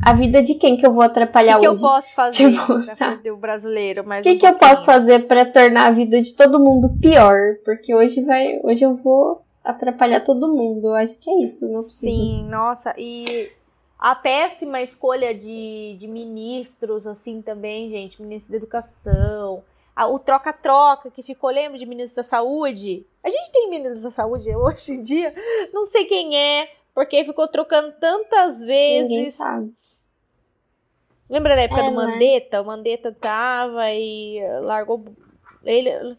a vida de quem que eu vou
O
atrapalhar
que, que eu
hoje?
posso fazer
Tipo,
pra o brasileiro?
O que, que eu posso fazer pra tornar a vida de todo mundo pior? Porque hoje vai, hoje eu vou atrapalhar todo mundo. Eu acho que é isso, não.
Sim, nossa, e a péssima escolha de, de ministros, assim, também, gente, ministro da educação, a- o troca-troca que ficou, lembra de ministro da saúde? A gente tem ministro da saúde hoje em dia, não sei quem é, porque ficou trocando tantas vezes. Lembra da época
É,
do
né?
Mandetta? O Mandetta tava e largou. Ele.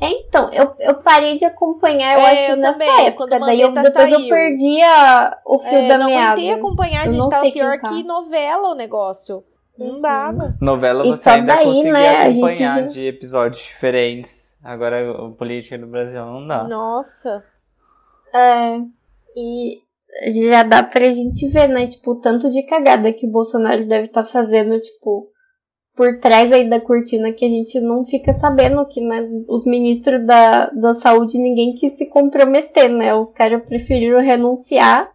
É, então, eu, eu parei de acompanhar, eu
É,
acho,
eu
nessa
também,
época. Daí eu, depois eu
saiu.
perdi a- o fio
É,
da
não
meada.
aguentei acompanhar, a
Eu
gente
não
tava pior
tá.
que novela o negócio. Não
Uhum.
dava.
Novela você ainda
daí,
conseguia
né, a gente
acompanhar
já-
de episódios diferentes. Agora, o política do Brasil não dá.
Nossa.
É, e já dá pra gente ver, né? Tipo, o tanto de cagada que o Bolsonaro deve estar fazendo, tipo, por trás aí da cortina que a gente não fica sabendo que, né? Os ministros da, da saúde, ninguém quis se comprometer, né? Os caras preferiram renunciar,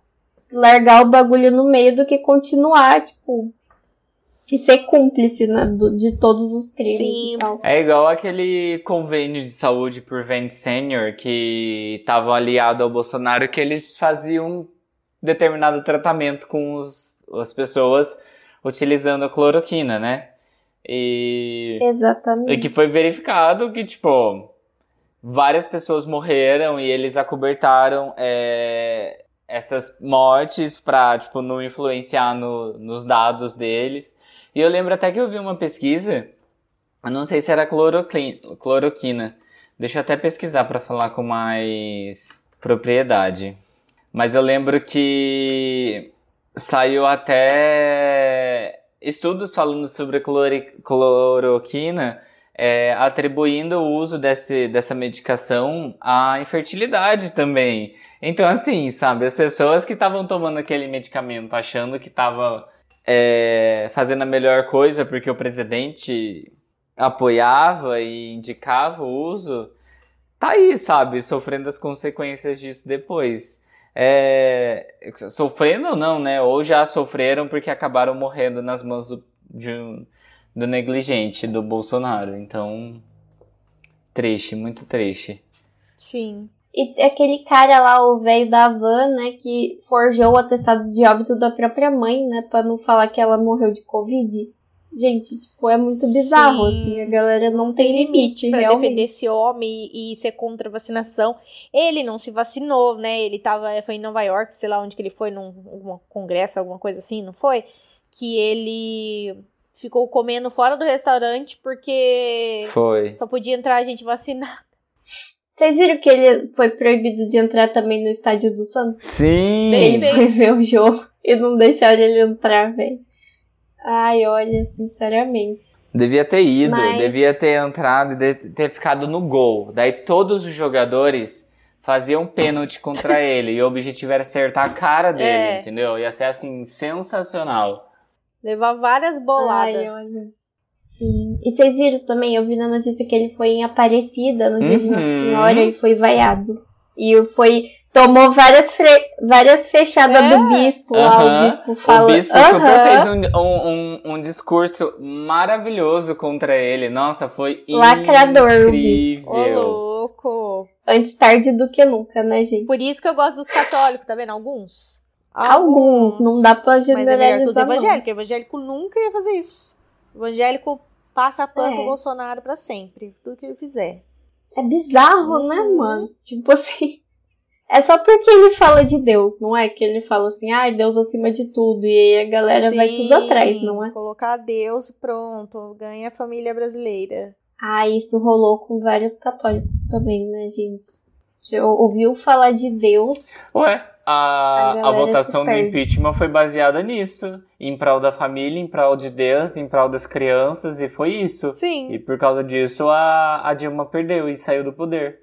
largar o bagulho no meio do que continuar, tipo, e ser cúmplice, né? do- de todos os crimes
Sim.
e tal.
É igual aquele convênio de saúde por Vente Senior que estavam aliado ao Bolsonaro que eles faziam determinado tratamento com os, as pessoas utilizando a cloroquina, né? E, e
Exatamente.
que foi verificado que, tipo, várias pessoas morreram e eles acobertaram é, essas mortes pra, tipo, não influenciar no- nos dados deles. E eu lembro até que eu vi uma pesquisa, eu não sei se era cloroquina. Deixa eu até pesquisar pra falar com mais propriedade. Mas eu lembro que saiu até estudos falando sobre cloroquina, é, atribuindo o uso desse, dessa medicação à infertilidade também. Então, assim, sabe, as pessoas que estavam tomando aquele medicamento achando que estava é, fazendo a melhor coisa porque o presidente apoiava e indicava o uso, tá aí, sabe, sofrendo as consequências disso depois. É, sofrendo ou não, né? Ou já sofreram porque acabaram morrendo nas mãos do, de do negligente, do Bolsonaro. Então, triste, muito triste.
Sim.
E aquele cara lá, o velho da van, né, que forjou o atestado de óbito da própria mãe, né, pra não falar que ela morreu de Covid. Gente, tipo, é muito bizarro,
Sim.
assim, a galera não tem limite,
pra
realmente.
defender esse homem e, e ser contra a vacinação. Ele não se vacinou, né? Ele tava, foi em Nova York, sei lá onde que ele foi, num algum congresso, alguma coisa assim, não foi? Que ele ficou comendo fora do restaurante porque
Foi.
só podia entrar gente vacinada.
Vocês viram que ele foi proibido de entrar também no estádio do Santos?
Sim!
Ele foi ver o jogo e não deixaram ele entrar, velho. Ai, olha, sinceramente.
Devia ter ido,
Mas-
devia ter entrado e ter ficado no gol. Daí todos os jogadores faziam pênalti contra ele e o objetivo era acertar a cara dele,
É.
entendeu? Ia ser assim, sensacional.
Levar várias boladas.
Ai, olha. Sim. E vocês viram também, eu vi na notícia que ele foi em Aparecida no dia de Nossa
Uhum.
Senhora e foi vaiado. E foi. Tomou várias, fre- várias fechadas
É.
do bispo lá,
Aham.
o bispo fala.
O bispo super
Aham.
fez um, um, um, um discurso maravilhoso contra ele. Nossa, foi
Lacrador,
incrível.
Ô, louco.
Antes tarde do que nunca, né, gente?
Por isso que eu gosto dos católicos, tá vendo? Alguns.
Alguns, não dá pra
Mas é melhor que os
generalizar.
evangélicos. Evangélico nunca ia fazer isso. Evangélico passa pano
É.
pro Bolsonaro pra sempre. Tudo que ele fizer.
É bizarro, né,
Uhum.
mano? Tipo assim. É só porque ele fala de Deus, não é? Que ele fala assim, ai, Deus acima de tudo. E aí a galera vai
Sim,
tudo atrás, não é?
Colocar Deus e pronto. Ganha a família brasileira.
Ah, isso rolou com vários católicos também, né, gente? Já ouviu falar de Deus?
Ué,
A
a, a, votação do impeachment foi baseada nisso. Em prol da família, em prol de Deus, em prol das crianças, e foi isso.
Sim.
E por causa disso, a, a Dilma perdeu e saiu do poder.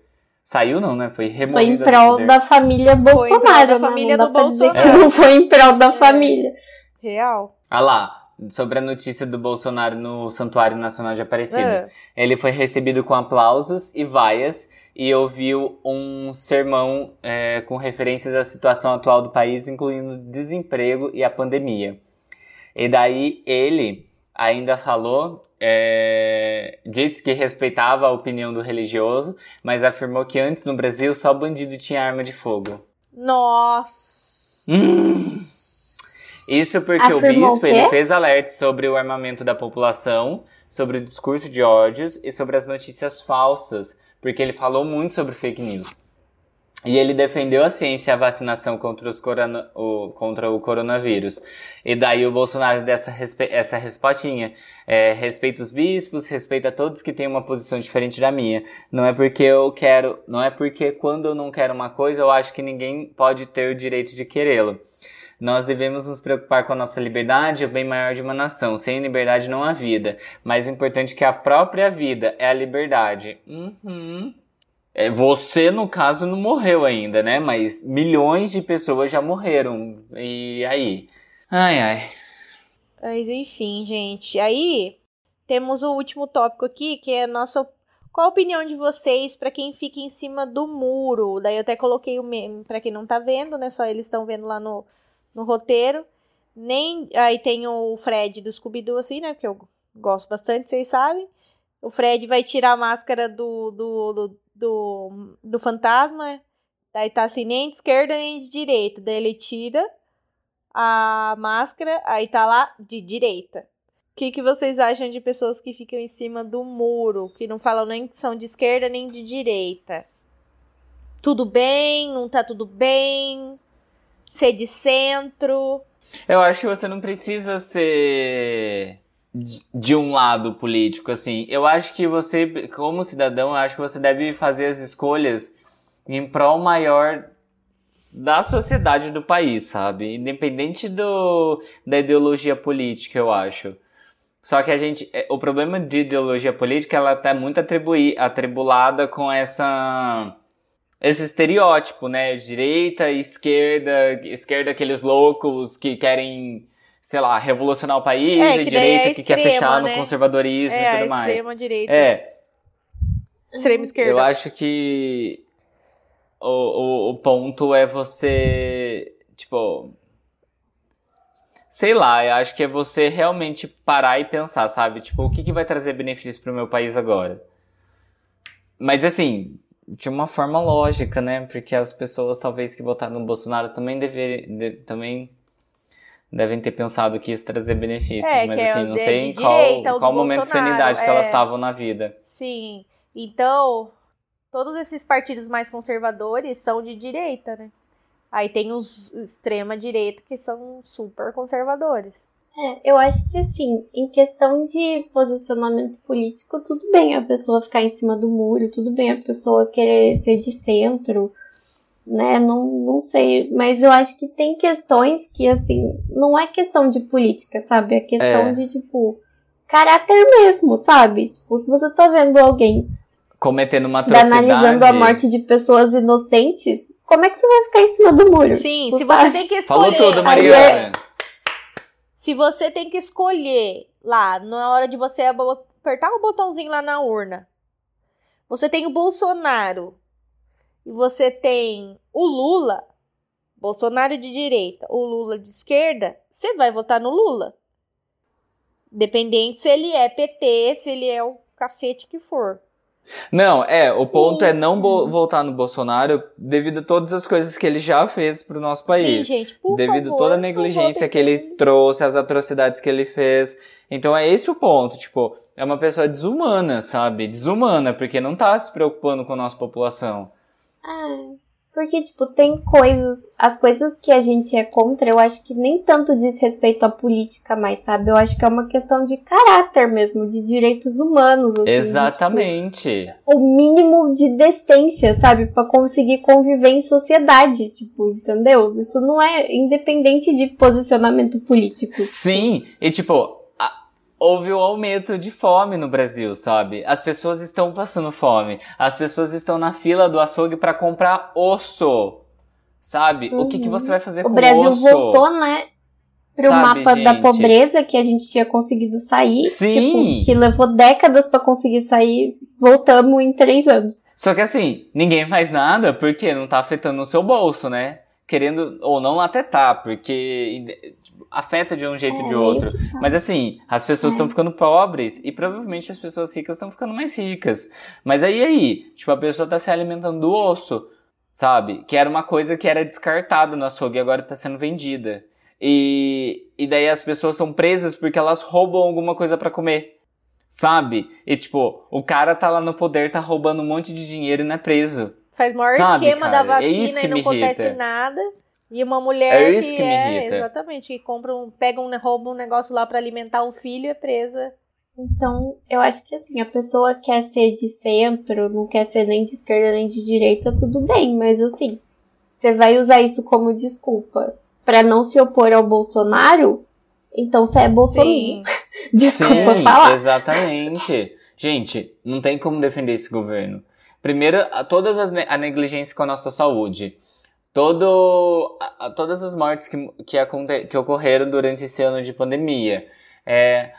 Saiu não, né? Foi
Foi em prol da família
Foi em prol
Bolsonaro,
da
né?
família do Bolsonaro.
não foi em prol da família.
Real.
Ah lá, sobre a notícia do Bolsonaro no Santuário Nacional de Aparecida.
É.
Ele foi recebido com aplausos e vaias e ouviu um sermão é, com referências à situação atual do país, incluindo o desemprego e a pandemia. E daí ele ainda falou, é, disse que respeitava a opinião do religioso, mas afirmou que antes no Brasil só bandido tinha arma de fogo.
Nossa.
Isso porque
Afirmou
o bispo
o
ele fez alerta sobre o armamento da população, sobre o discurso de ódios e sobre as notícias falsas, porque ele falou muito sobre fake news. E ele defendeu a ciência e a vacinação contra, corona, o, contra o coronavírus. E daí o Bolsonaro dessa essa respotinha. É, os bispos, respeita todos que têm uma posição diferente da minha. Não é porque eu quero, não é porque quando eu não quero uma coisa, eu acho que ninguém pode ter o direito de querê-lo. Nós devemos nos preocupar com a nossa liberdade, o bem maior de uma nação. Sem liberdade não há vida. Mais importante que a própria vida é a liberdade. Uhum. É, você, no caso, não morreu ainda, né? Mas milhões de pessoas já morreram. E aí? Ai, ai.
Mas enfim, gente. Aí temos o último tópico aqui, que é a nossa. Qual a opinião de vocês para quem fica em cima do muro? Daí eu até coloquei o meme para quem não tá vendo, né? Só eles estão vendo lá no, no roteiro. Nem. Aí tem o Fred do Scooby-Doo, assim, né? Porque eu gosto bastante, vocês sabem. O Fred vai tirar a máscara do, do, do, do, do fantasma. Daí tá assim, nem de esquerda nem de direita. Daí ele tira a máscara, aí tá lá de direita. O que, que vocês acham de pessoas que ficam em cima do muro, que não falam nem que são de esquerda nem de direita? Tudo bem? Não tá tudo bem? Ser de centro?
Eu acho que você não precisa ser de um lado político, assim. Eu acho que você, como cidadão, acho que você deve fazer as escolhas em prol maior da sociedade do país, sabe? Independente do, da ideologia política, eu acho. Só que a gente, é, o problema de ideologia política, ela tá muito atribui, atribulada com essa esse estereótipo, né? Direita, esquerda, esquerda aqueles loucos que querem sei lá, revolucionar o país,
é,
e direita
é
que quer fechar
né?
no conservadorismo
é,
e tudo mais.
Extrema direita.
É.
Extrema esquerda.
Eu acho que o, o, o ponto é você, tipo, sei lá, eu acho que é você realmente parar e pensar, sabe? Tipo, o que, que vai trazer benefício pro meu país agora? Mas assim, de uma forma lógica, né? Porque as pessoas talvez que votaram no Bolsonaro também dever, de, também devem ter pensado que isso trazer benefícios,
é,
mas
é
assim, não
de,
sei
de
qual,
direita,
qual momento de sanidade
é...
que elas estavam na vida.
Sim. Então, todos esses partidos mais conservadores são de direita, né? Aí tem os extrema direita que são super conservadores.
É, eu acho que assim, em questão de posicionamento político, tudo bem a pessoa ficar em cima do muro, tudo bem a pessoa querer ser de centro, né? Não, não sei, mas eu acho que tem questões que, assim, não é questão de política, sabe? É questão é. de, tipo, caráter mesmo, sabe? Tipo, se você tá vendo alguém
cometendo uma atrocidade...
analisando a morte de pessoas inocentes, como é que você vai ficar em cima do muro?
Sim, tipo, se você sabe? tem que escolher...
Falou tudo, Mariana.
Se você tem que escolher lá, na hora de você apertar o botãozinho lá na urna, você tem o Bolsonaro e você tem o Lula, Bolsonaro de direita, o Lula de esquerda, você vai votar no Lula. Dependente se ele é PT, se ele é o cacete que for.
Não, é, o ponto Sim. é não votar no Bolsonaro devido a todas as coisas que ele já fez pro nosso país.
Sim, gente, por
Devido
favor,
a toda a negligência que ele trouxe, as atrocidades que ele fez. Então é esse o ponto, tipo, é uma pessoa desumana, sabe? Desumana, porque não tá se preocupando com a nossa população.
É, porque, tipo, tem coisas. As coisas que a gente é contra, eu acho que nem tanto diz respeito à política mais, sabe? Eu acho que é uma questão de caráter mesmo, de direitos humanos. Assim,
Exatamente.
De, tipo, o mínimo de decência, sabe? para conseguir conviver em sociedade, tipo, entendeu? Isso não é independente de posicionamento político.
Sim, e tipo, houve o um aumento de fome no Brasil, sabe? As pessoas estão passando fome. As pessoas estão na fila do açougue para comprar osso. Sabe? Uhum. O que, que você vai fazer
o
com
Brasil
o osso?
voltou, né? Pro sabe, mapa gente? da pobreza que a gente tinha conseguido sair.
Sim.
Tipo, que levou décadas para conseguir sair. Voltamos em três anos.
Só que assim, ninguém faz nada porque não tá afetando o seu bolso, né? Querendo, ou não até tá, porque afeta de um jeito ou
é,
de outro. Mas assim, as pessoas estão é. ficando pobres e provavelmente as pessoas ricas estão ficando mais ricas. Mas aí, aí, tipo, a pessoa tá se alimentando do osso, sabe? Que era uma coisa que era descartada no açougue e agora tá sendo vendida. E, e daí as pessoas são presas porque elas roubam alguma coisa para comer. Sabe? E tipo, o cara tá lá no poder, tá roubando um monte de dinheiro e não é preso.
Faz o maior
Sabe,
esquema
cara?
da
É
vacina
que
e não acontece
irrita.
nada. E uma mulher
É isso
que,
que me
é,
irrita.
exatamente, que compra um, pega um, rouba um negócio lá pra alimentar o filho é presa.
Então, eu acho que assim, a pessoa quer ser de centro, não quer ser nem de esquerda nem de direita, tudo bem, mas assim, você vai usar isso como desculpa pra não se opor ao Bolsonaro, então você é bolsonaro.
Sim.
Desculpa
Sim,
falar.
exatamente. Gente, não tem como defender esse governo. Primeiro, a- todas as ne- a negligência com a nossa saúde. Todo, a- a- todas as mortes que, que, aconte, que ocorreram durante esse ano de pandemia. É,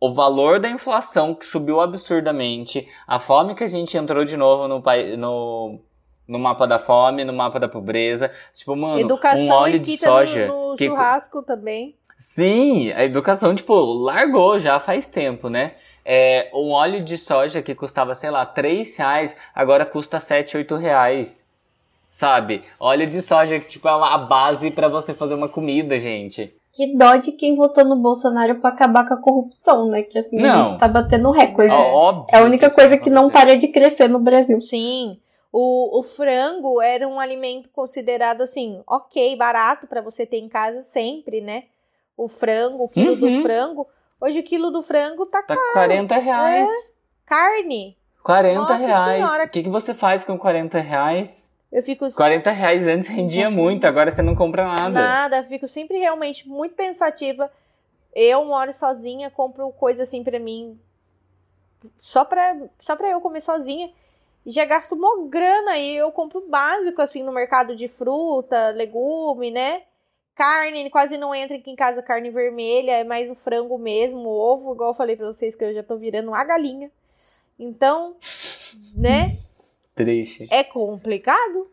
o valor da inflação que subiu absurdamente. A fome que a gente entrou de novo no, no, no mapa da fome, no mapa da pobreza. Tipo, mano, um
Educação
óleo de soja.
no, no
que-
churrasco também.
Sim, a educação, tipo, largou já faz tempo, né? É, um óleo de soja que custava, sei lá, 3 reais, agora custa 7, 8 reais. Sabe? Óleo de soja que, tipo, é a base pra você fazer uma comida, gente.
Que dó de quem votou no Bolsonaro pra acabar com a corrupção, né? Que assim, a
Não.
gente tá batendo recorde.
É.
Óbvio.
É a única coisa que não para de crescer no Brasil.
Sim. O, o frango era um alimento considerado assim, ok, barato pra você ter em casa sempre, né? O frango, o quilo
Uhum.
do frango. Hoje o quilo do frango tá
Tá 40 reais.
carne.
40
Nossa
reais.
Senhora.
O que, que você faz com 40 reais?
Eu fico
40 reais antes rendia muito, agora você não compra nada.
nada, fico sempre realmente muito pensativa. Eu moro sozinha, compro coisa assim pra mim, só pra, só pra eu comer sozinha. Já gasto uma grana e eu compro básico assim no mercado de fruta, legume, né? Carne, quase não entra aqui em casa carne vermelha, é mais o frango mesmo, o ovo, igual eu falei pra vocês que eu já tô virando uma galinha. Então, né?
Triste.
É complicado.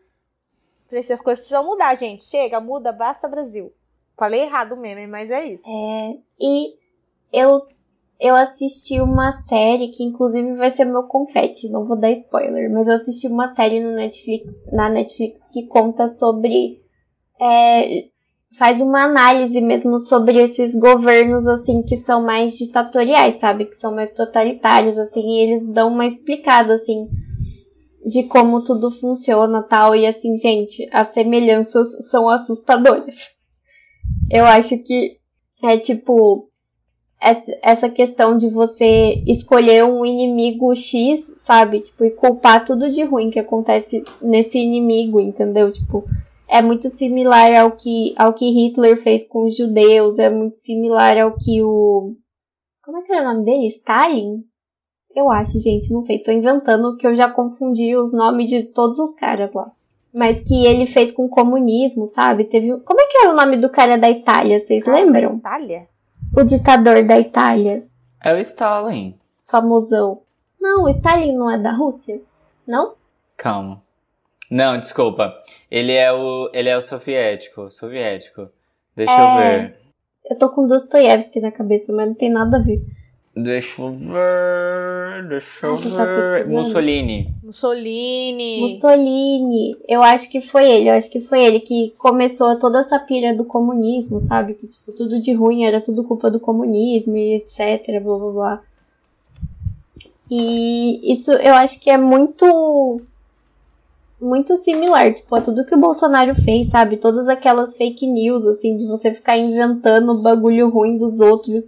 Essas coisas precisam mudar, gente. Chega, muda, basta Brasil. Falei errado mesmo, mas é isso.
É, e eu, eu assisti uma série que inclusive vai ser meu confete, não vou dar spoiler, mas eu assisti uma série no Netflix, na Netflix que conta sobre. é, faz uma análise mesmo sobre esses governos assim que são mais ditatoriais, sabe? Que são mais totalitários, assim, e eles dão uma explicada assim de como tudo funciona tal. E assim, gente, as semelhanças são assustadoras. Eu acho que é tipo essa- questão de você escolher um inimigo X, sabe? Tipo, e culpar tudo de ruim que acontece nesse inimigo, entendeu? Tipo, é muito similar ao que, ao que Hitler fez com os judeus, é muito similar ao que o. Como é que era o nome dele? Stalin? Eu acho, gente, não sei, tô inventando que eu já confundi os nomes de todos os caras lá. Mas que ele fez com o comunismo, sabe? Teve. Como é que era o nome do cara da Itália? Vocês lembram?
Itália?
O ditador da Itália,
É o Stalin.
famosão. Não, o Stalin não é da Rússia? Não?
Calma. Não, desculpa. Ele é o, ele é o soviético. Soviético. Deixa eu
É.
ver.
Eu tô com Dostoiévski na cabeça, mas não tem nada a ver.
Deixa eu ver. Deixa eu
tá
ver. Mussolini.
Mussolini.
Mussolini. Eu acho que foi ele, eu acho que foi ele que começou toda essa pilha do comunismo, sabe? Que, tipo, tudo de ruim era tudo culpa do comunismo e etc, blá blá blá. E isso eu acho que é muito. Muito similar, tipo, a tudo que o Bolsonaro fez, sabe? Todas aquelas fake news, assim, de você ficar inventando bagulho ruim dos outros.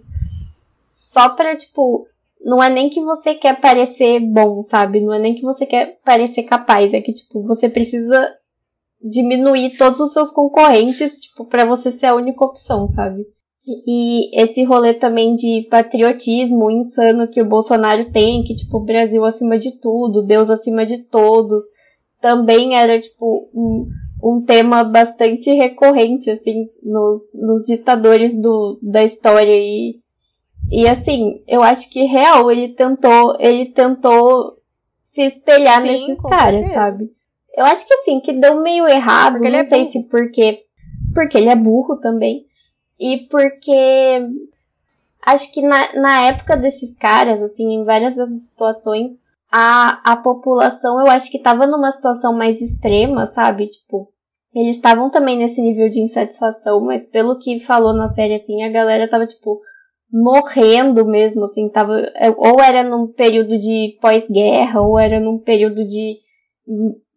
Só pra, tipo, não é nem que você quer parecer bom, sabe? Não é nem que você quer parecer capaz, é que tipo, você precisa diminuir todos os seus concorrentes, tipo, para você ser a única opção, sabe? E esse rolê também de patriotismo insano que o Bolsonaro tem, que tipo, Brasil acima de tudo, Deus acima de todos, também era tipo um, um tema bastante recorrente assim nos, nos ditadores do, da história e e assim, eu acho que real, ele tentou, ele tentou se espelhar
Sim,
nesses caras,
certeza.
sabe? Eu acho que assim, que deu meio errado,
Porque
não
é
sei
burro.
se porque porque ele é burro também. E porque acho que na, na época desses caras, assim, em várias das situações, a, a população eu acho que tava numa situação mais extrema, sabe? Tipo, eles estavam também nesse nível de insatisfação, mas pelo que falou na série, assim, a galera tava tipo, morrendo mesmo, assim, tava, é, ou era num período de pós-guerra, ou era num período de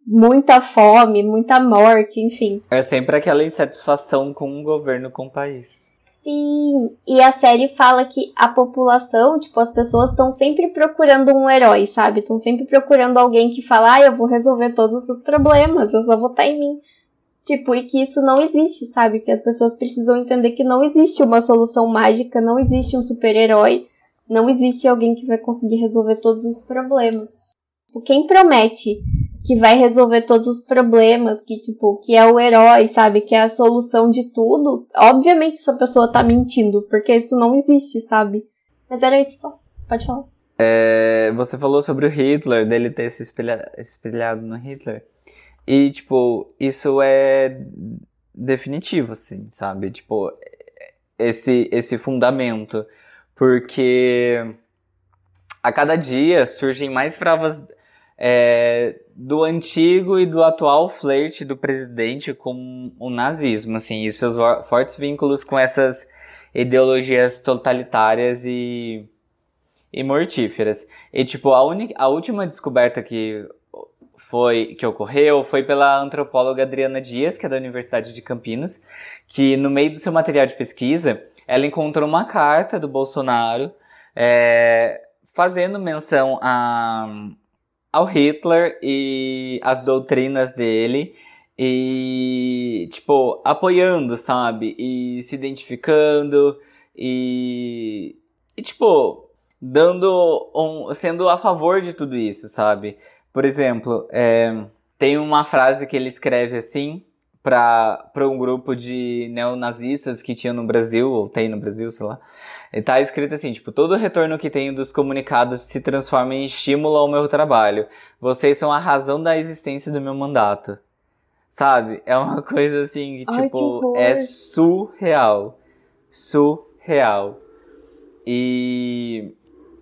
muita fome, muita morte, enfim.
É sempre aquela insatisfação com o governo, com o país.
Sim, e a série fala que a população, tipo, as pessoas estão sempre procurando um herói, sabe? Estão sempre procurando alguém que fala, ah, eu vou resolver todos os seus problemas, eu só vou estar em mim. Tipo, e que isso não existe, sabe? Que as pessoas precisam entender que não existe uma solução mágica, não existe um super-herói, não existe alguém que vai conseguir resolver todos os problemas. Tipo, quem promete que vai resolver todos os problemas, que tipo, que é o herói, sabe, que é a solução de tudo, obviamente essa pessoa tá mentindo, porque isso não existe, sabe? Mas era isso só. Pode falar.
É, você falou sobre o Hitler, dele ter se espelhado, espelhado no Hitler. E, tipo, isso é definitivo, assim, sabe? Tipo, esse, esse fundamento. Porque a cada dia surgem mais provas é, do antigo e do atual flerte do presidente com o nazismo, assim, e seus fortes vínculos com essas ideologias totalitárias e, e mortíferas. E, tipo, a, única, a última descoberta que foi que ocorreu foi pela antropóloga Adriana Dias, que é da Universidade de Campinas, que no meio do seu material de pesquisa, ela encontrou uma carta do Bolsonaro é, fazendo menção a, ao Hitler e as doutrinas dele e tipo apoiando, sabe? E se identificando e, e tipo dando um, sendo a favor de tudo isso, sabe? Por exemplo, é, tem uma frase que ele escreve assim para um grupo de neonazistas que tinha no Brasil, ou tem no Brasil, sei lá. E tá escrito assim, tipo, todo retorno que tenho dos comunicados se transforma em estímulo ao meu trabalho. Vocês são a razão da existência do meu mandato. Sabe? É uma coisa assim que,
Ai,
tipo,
que
é surreal. Surreal. E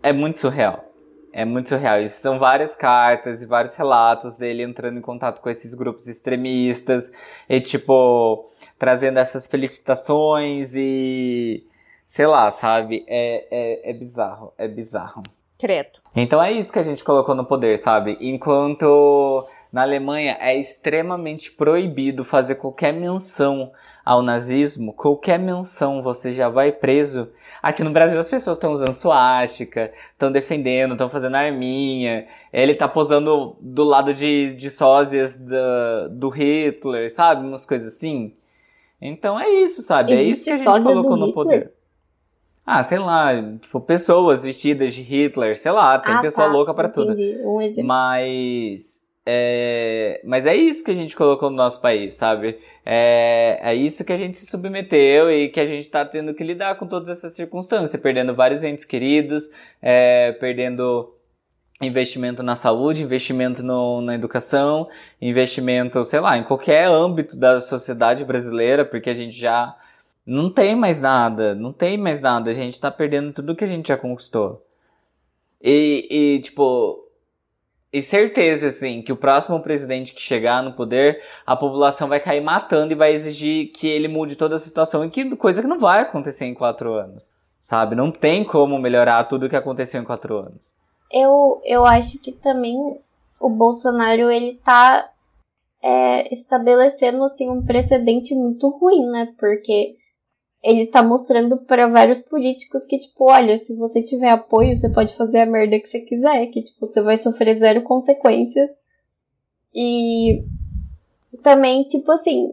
é muito surreal. É muito surreal. Isso são várias cartas e vários relatos dele entrando em contato com esses grupos extremistas e, tipo, trazendo essas felicitações e. Sei lá, sabe? É, é, é bizarro. É bizarro.
Credo.
Então é isso que a gente colocou no poder, sabe? Enquanto na Alemanha é extremamente proibido fazer qualquer menção ao nazismo, qualquer menção você já vai preso. Aqui no Brasil as pessoas estão usando suástica, estão defendendo, estão fazendo arminha. Ele tá posando do lado de, de sósias do, do Hitler, sabe? Umas coisas assim. Então é isso, sabe? é isso que a gente colocou no poder. Ah, sei lá, tipo, pessoas vestidas de Hitler, sei lá, tem
ah,
pessoa
tá,
louca para tudo.
Um exemplo.
Mas é, mas é isso que a gente colocou no nosso país, sabe? É, é isso que a gente se submeteu e que a gente tá tendo que lidar com todas essas circunstâncias, perdendo vários entes queridos, é, perdendo investimento na saúde, investimento no, na educação, investimento, sei lá, em qualquer âmbito da sociedade brasileira, porque a gente já não tem mais nada, não tem mais nada, a gente tá perdendo tudo que a gente já conquistou. E, e tipo, e certeza, assim, que o próximo presidente que chegar no poder, a população vai cair matando e vai exigir que ele mude toda a situação, e que coisa que não vai acontecer em quatro anos. Sabe? Não tem como melhorar tudo o que aconteceu em quatro anos.
Eu, eu acho que também o Bolsonaro, ele tá é, estabelecendo, assim, um precedente muito ruim, né? Porque ele tá mostrando para vários políticos que, tipo, olha, se você tiver apoio, você pode fazer a merda que você quiser, que, tipo, você vai sofrer zero consequências. E também, tipo assim,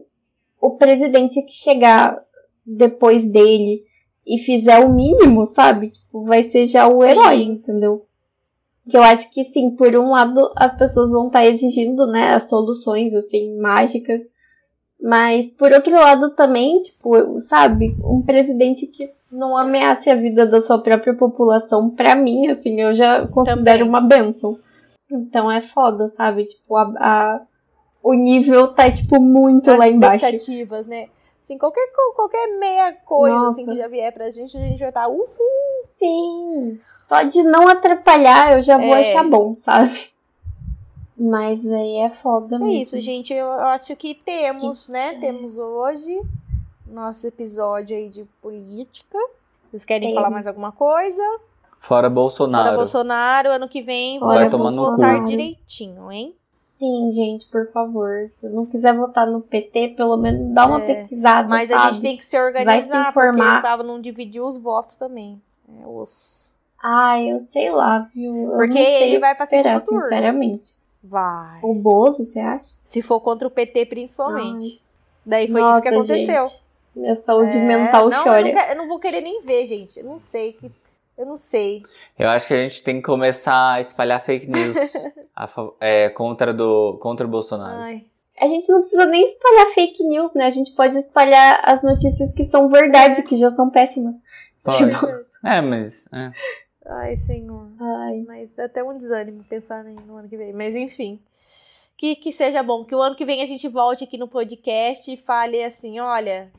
o presidente que chegar depois dele e fizer o mínimo, sabe? Tipo, vai ser já o herói, sim. entendeu? Que eu acho que, sim, por um lado, as pessoas vão estar tá exigindo, né, as soluções, assim, mágicas mas, por outro lado, também, tipo, sabe, um presidente que não ameace a vida da sua própria população, pra mim, assim, eu já considero também. uma benção. Então é foda, sabe? Tipo, a, a o nível tá, tipo, muito
As
lá embaixo.
expectativas, né? Assim, qualquer, qualquer meia coisa, Nossa. assim, que já vier pra gente, a gente vai estar, tá, uhul!
Sim! Só de não atrapalhar, eu já vou é. achar bom, sabe? Mas aí é foda
é
mesmo.
É isso, gente. Eu acho que temos, que... né? Temos hoje nosso episódio aí de política. Vocês querem
Temos.
falar mais alguma coisa?
Fora Bolsonaro.
Para Bolsonaro, ano que vem
Vai
vamos
tomar no
votar
cu.
direitinho, hein?
Sim, gente, por favor. Se não quiser votar no PT, pelo menos dá uma
É,
pesquisada.
Mas a
sabe?
gente tem que se organizar,
informar.
porque o Gustavo não dividiu os votos também. É osso.
Ai, eu sei lá, viu? Eu
Porque
não sei
ele vai pra segundo turno.
Sinceramente.
Vai.
O Bozo, você acha?
Se for contra o PT, principalmente. Daí foi
Nossa,
isso que aconteceu.
gente. Minha saúde
É,
mental
não,
chora.
Eu não, quero- eu não vou querer nem ver, gente. Eu não sei. que Eu não sei.
Eu acho que a gente tem que começar a espalhar fake news a é, contra, do, contra o Bolsonaro.
Ai.
A gente não precisa nem espalhar fake news, né? A gente pode espalhar as notícias que são verdade, que já são péssimas.
Pode.
Tipo,
É, mas. é.
Ai, senhor.
ai,
Mas dá até um desânimo pensar no ano que vem. Mas enfim. Que, que seja bom. Que o ano que vem a gente volte aqui no podcast e fale assim: olha,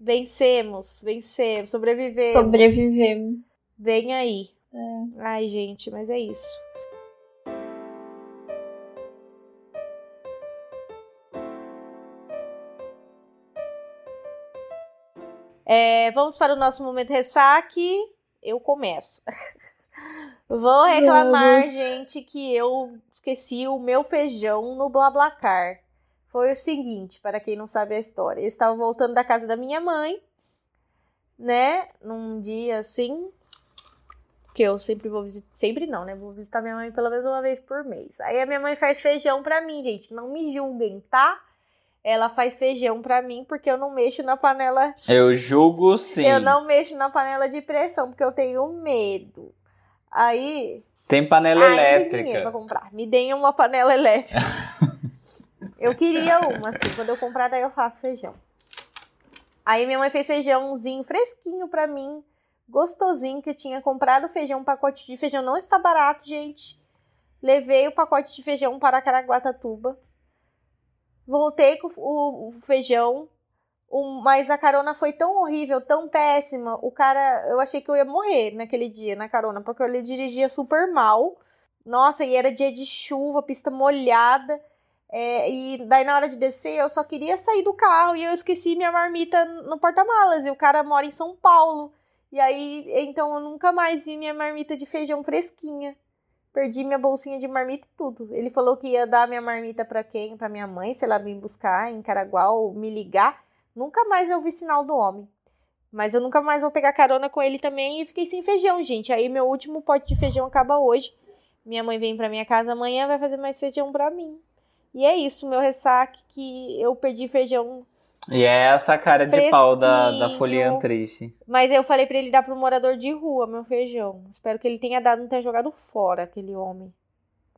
vencemos, vencemos, sobrevivemos.
sobrevivemos.
Vem aí.
É.
Ai, gente, mas é isso. É, vamos para o nosso momento ressaque. Eu começo. Vou reclamar, gente, que eu esqueci o meu feijão no Blablacar. Foi o seguinte, para quem não sabe a história. Eu estava voltando da casa da minha mãe, né? Num dia assim, que eu sempre vou visitar, sempre não, né? Vou visitar minha mãe pelo menos uma vez por mês. Aí a minha mãe faz feijão pra mim, gente, não me julguem, tá? Ela faz feijão pra mim porque eu não mexo na panela.
Eu julgo sim.
Eu não mexo na panela de pressão porque eu tenho medo. Aí,
Tem panela
ai, não tem dinheiro pra
elétrica.
comprar. Me deem uma panela elétrica. eu queria uma, assim. Quando eu comprar, daí eu faço feijão. Aí minha mãe fez feijãozinho fresquinho pra mim. Gostosinho, que eu tinha comprado feijão, um pacote de feijão. Não está barato, gente. Levei o pacote de feijão para Caraguatatuba. Voltei com o feijão. O- mas a carona foi tão horrível, tão péssima. O cara, eu achei que eu ia morrer naquele dia na carona, porque ele dirigia super mal. Nossa, e era dia de chuva, pista molhada. É, e daí na hora de descer, eu só queria sair do carro e eu esqueci minha marmita no porta-malas. E o cara mora em São Paulo. E aí, então eu nunca mais vi minha marmita de feijão fresquinha. Perdi minha bolsinha de marmita e tudo. Ele falou que ia dar minha marmita pra quem? Pra minha mãe, sei lá, me buscar em Caraguá ou me ligar. Nunca mais eu vi sinal do homem. Mas eu nunca mais vou pegar carona com ele também e fiquei sem feijão, gente. Aí meu último pote de feijão acaba hoje. Minha mãe vem pra minha casa amanhã, vai fazer mais feijão pra mim. E é isso, meu ressaque, que eu perdi feijão.
E é essa cara de pau da, da triste.
Mas eu falei pra ele dar pro morador de rua, meu feijão. Espero que ele tenha dado, não tenha jogado fora, aquele homem.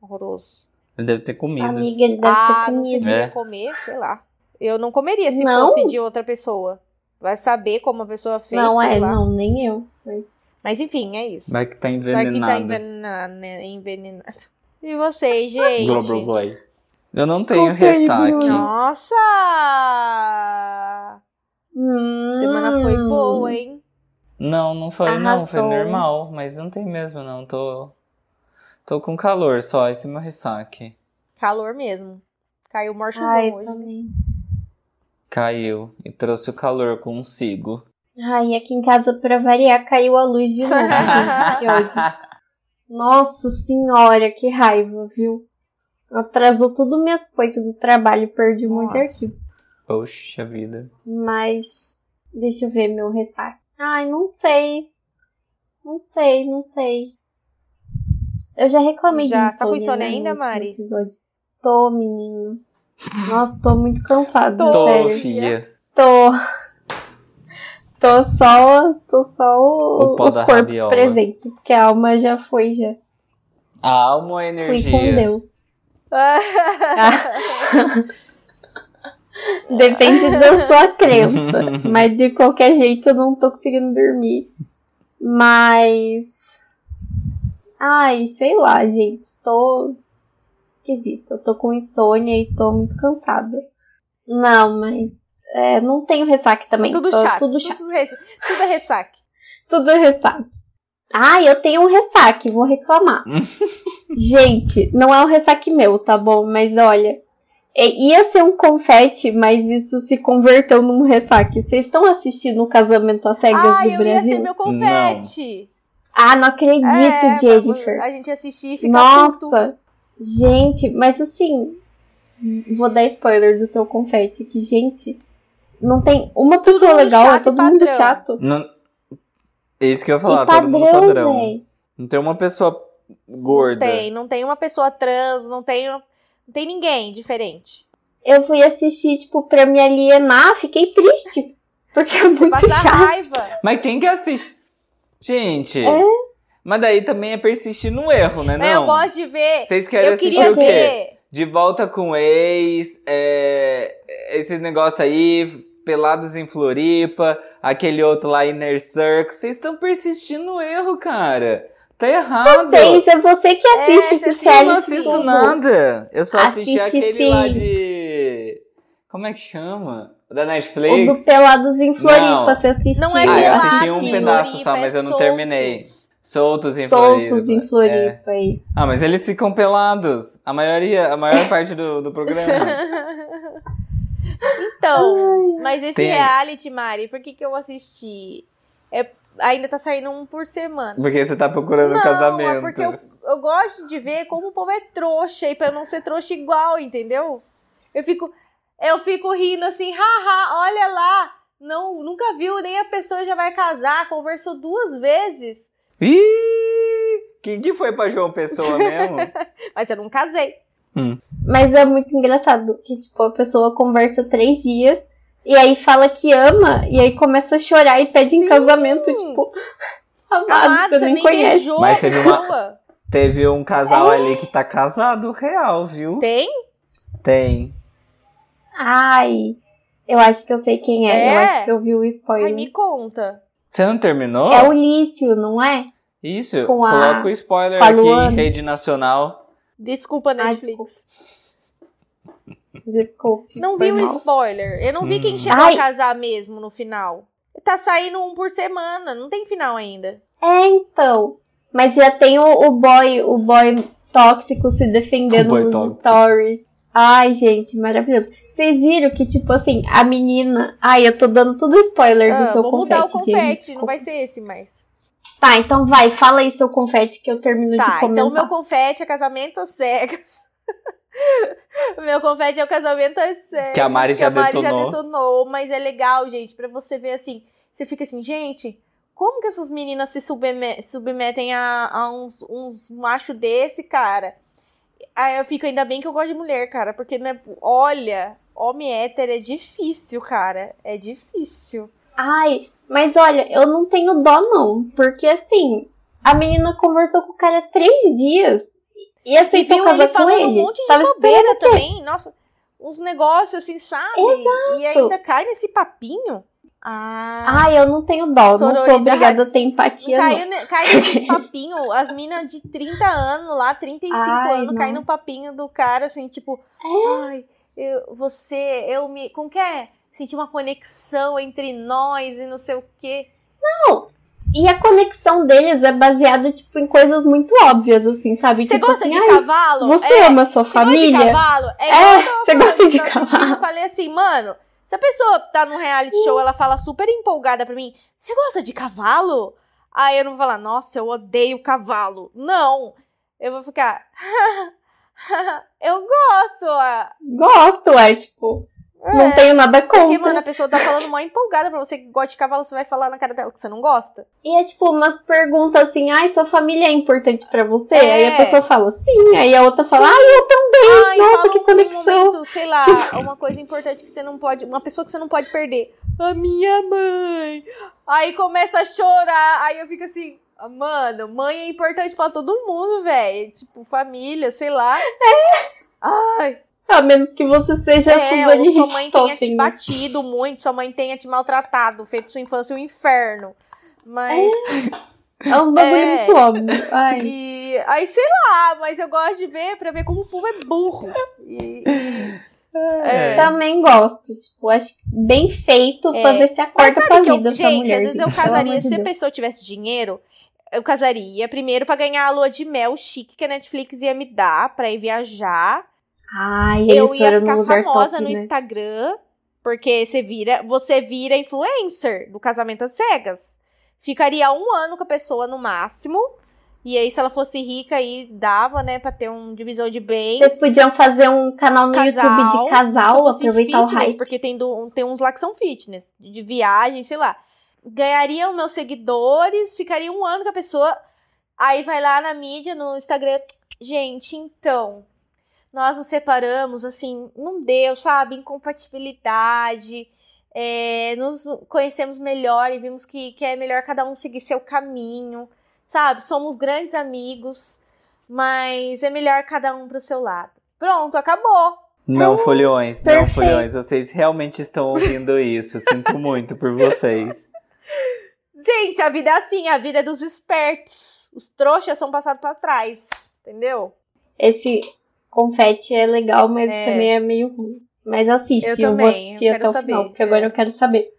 Horroroso.
Ele deve ter comido.
Amiga, ele deve
ah,
ter
não sei se
comido.
ele
É.
ia comer, sei lá. Eu não comeria se
Não?
fosse de outra pessoa. Vai saber como a pessoa fez,
Não,
sei
é,
lá.
não, nem eu. Mas
Mas enfim, é isso.
Vai que tá
Vai
envenenado.
que tá envenenado? Envenenado. E vocês, gente?
Global Boy. Eu não tenho.
Bruno.
Nossa!
Hum,
Semana foi boa, hein?
Não, não foi, não. Foi
Arrasou.
normal. Mas não tem mesmo, não. Tô. Tô com calor só. Esse é meu ressaque.
Calor mesmo. Caiu o chuvão
Ai,
hoje.
também.
Caiu. E trouxe o calor consigo.
Ai, aqui em casa, pra variar, caiu a luz de novo. gente. Nossa senhora, que raiva, viu? Atrasou tudo minhas coisas do trabalho, perdi muito
Nossa.
arquivo.
Poxa vida.
Mas, deixa eu ver meu ressaque. Ai, não sei. Não sei, não sei. Eu já reclamei
Já.
de
Tá com
insônia, né,
ainda, Mari?
Episódio. Tô, menino. Nossa, tô muito cansada,
Tô,
sério.
filha.
Tô. Tô só, tô só o,
O
o corpo
rabiola.
presente, porque a alma já foi, já.
A alma ou a
Fui
energia?
com Deus. Depende da sua crença. Mas de qualquer jeito eu não tô conseguindo dormir. Mas. Ai, sei lá, gente. Tô esquisita. Eu tô com insônia e tô muito cansada. Não, mas. é, não tenho ressaque também.
tudo
tô,
chato.
Tudo chato.
Tudo, res- tudo é ressaque.
Tudo é ressaque. Ah, eu tenho um ressaque, vou reclamar. Gente, não é um ressaque meu, tá bom? Mas olha, é, ia ser um confete, mas isso se converteu num ressaque. Vocês estão assistindo o Casamento às Cegas
Ah,
do
eu
Brasil?
ia ser meu confete.
Ah, não acredito,
É,
Jennifer.
A gente assistir e ficar puto.
Nossa, gente, mas assim, vou dar spoiler do seu confete, que gente, não tem uma pessoa
mundo
legal, é
chato
todo mundo
padrão.
chato.
Não... É isso que eu ia falar,
e
todo mundo
padrão,
padrão.
véi.
Não tem uma pessoa gorda.
Não tem, não tem uma pessoa trans, não tem, não tem ninguém diferente.
Eu fui assistir, tipo, pra me alienar, fiquei triste. Porque é muito chato.
raiva.
Mas quem que assiste? Gente.
É.
Mas daí também é persistir no erro, né? Não.
É, Eu gosto de ver.
Vocês querem
eu
assistir
queria
o quê?
ver.
De volta com o ex, é, esses negócios aí, pelados em Floripa, aquele outro lá, Inner Circle. Vocês estão persistindo no erro, cara. Tá errado.
Vocês, é você que assiste
você
esses
assiste,
Eu não assisto
tudo.
nada. Eu só assisti
Assiste
aquele lá
sim.
de. Como é que chama? Da
O do
Netflix?
Pelados em Floripa,
Não.
você assistiu.
Não é
Ah, eu assisti um pedaço
Floripa,
só, mas
é
eu não terminei.
Soltos.
Soltos em
Soltos
Floripa.
em
É.
Floripa, é isso.
Ah, mas eles ficam pelados. A maioria, a maior parte do, do programa.
Então, mas esse
Tem-
reality, Mari, por que, que eu assisti? É, ainda tá saindo um por semana.
Porque você tá procurando um
não,
casamento.
é porque eu, eu gosto de ver como o povo é trouxa e pra eu não ser trouxa igual, entendeu? Eu fico, eu fico rindo assim, haha, olha lá, não, nunca viu, nem a pessoa já vai casar, conversou duas vezes,
Ih! Quem que foi pra João Pessoa mesmo?
mas eu não casei.
Mas é muito engraçado que, tipo, a pessoa conversa três dias e aí fala que ama e aí começa a chorar e pede em
Sim.
casamento, tipo, amado,
Amado,
você nem
nem
conhece.
Mas teve uma-. Teve um casal ali que tá casado, real, viu?
Tem?
Tem.
Ai, eu acho que eu sei quem é. Eu
É?
acho que eu vi o spoiler.
Ai, me conta.
Você não terminou?
É o Lício, não é?
Isso,
com a-
coloca o spoiler aqui em rede nacional.
Desculpa, Netflix.
Desculpe.
Não
foi
vi o
mal.
spoiler. Eu não vi
Hum.
quem chegou
Ai.
a casar mesmo no final. Tá saindo um por semana, não tem final ainda.
É, então. Mas já tem o, o boy, o boy tóxico se defendendo nos
tóxico.
stories. Ai, gente, maravilhoso. Vocês viram que, tipo assim, a menina. Ai, eu tô dando tudo spoiler do
Ah,
seu
vou
confete.
mudar o confete,
gente.
não vai ser esse mais.
Tá, então vai, fala aí seu confete que eu termino de
Tá,
comentar.
então o meu confete é casamento às cegas. o meu confete é o casamento às cegas.
Que a Mari já detonou.
já detonou, mas é legal, gente, pra você ver assim. Você fica assim, gente, como que essas meninas se subme- submetem a, a uns, uns macho desse, cara? Aí eu fico, ainda bem que eu gosto de mulher, cara, porque, né, olha, homem hétero é difícil, cara. É difícil.
Ai, mas olha, eu não tenho dó, não. Porque assim, a menina conversou com o cara três dias. E
E
aceitou
viu
casar
ele
com
falando
ele.
um monte de
Tava
bobeira também. Nossa, uns negócios assim, sabe? E ainda cai nesse papinho. Ah,
Ai, eu não tenho dó. Não sou obrigada a ter empatia, não.
caiu, ne- cai nesses papinhos. As minas de 30 anos lá, 35
Ai,
anos,
não.
cai no papinho do cara, assim, tipo, ai, eu, você, eu me. Como que é? Senti uma conexão entre nós e não sei o quê.
E a conexão deles é baseada, tipo, em coisas muito óbvias, assim, sabe?
Você
tipo
gosta
assim,
de cavalo?
Você
É,
ama sua família?
gosta de cavalo? É,
É, você gosta de cavalo.
Eu falei assim, mano, se a pessoa tá num reality show, ela fala super empolgada pra mim, você gosta de cavalo? Aí eu não vou falar, nossa, eu odeio cavalo. Não. Eu vou ficar, eu gosto. ah.
Gosto, é, tipo, não
É.
tenho nada
Porque,
contra.
mano, a pessoa tá falando mó empolgada pra você que gosta de cavalo, você vai falar na cara dela que você não gosta?
E é tipo umas perguntas assim, ai, sua família é importante pra você?
É.
Aí a pessoa fala sim, aí a outra fala, ai, eu também,
Ai,
nossa, que
um
conexão.
momento, sei lá, uma coisa importante que você não pode. Uma pessoa que você não pode perder. A minha mãe. Aí começa a chorar. Aí eu fico assim. Mano, mãe é importante pra todo mundo, velho. Tipo, família, sei lá. Ai,
A menos que você seja
é,
Suzane
sua mãe tenha te batido muito, sua mãe tenha te maltratado, feito sua infância um inferno. Mas.
É uns bagulho
É.
muito óbvio. Ai.
E aí, sei lá, mas eu gosto de ver pra ver como o povo é burro. E, e- é.
Também gosto, tipo, acho bem feito pra
É.
ver se acorda pra
que eu,
vida
gente, às vezes eu casaria, se a pessoa tivesse dinheiro, eu casaria primeiro pra ganhar a lua de mel chique que a Netflix ia me dar pra ir viajar.
Ai,
eu ia ficar famosa
top,
no
né?
Instagram, porque você vira, você vira influencer do casamento às cegas. Ficaria um ano com a pessoa no máximo. E aí, se ela fosse rica, aí dava, né, pra ter um divisor de bens.
Vocês podiam fazer um canal no
Casal,
YouTube de casal, aproveitar o
fitness,
hype.
Porque tem, do- tem uns lá que são fitness, de viagem, sei lá. Ganhariam meus seguidores, ficaria um ano com a pessoa. Aí vai lá na mídia, no Instagram. Gente, então, nós nos separamos, assim, não deu, sabe? Incompatibilidade. é, nos conhecemos melhor e vimos que, que é melhor cada um seguir seu caminho, sabe? Somos grandes amigos, mas é melhor cada um pro seu lado. Pronto, acabou.
Não, folhões, não,
perfeito.
folhões. Vocês realmente estão ouvindo isso. Sinto muito por vocês.
Gente, a vida é assim, a vida é dos espertos. Os trouxas são passados pra trás, entendeu?
Esse confete é legal, mas
É.
também é meio ruim. Mas assiste,
Eu
eu, vou assistir
eu
até o final,
saber,
porque agora eu quero saber.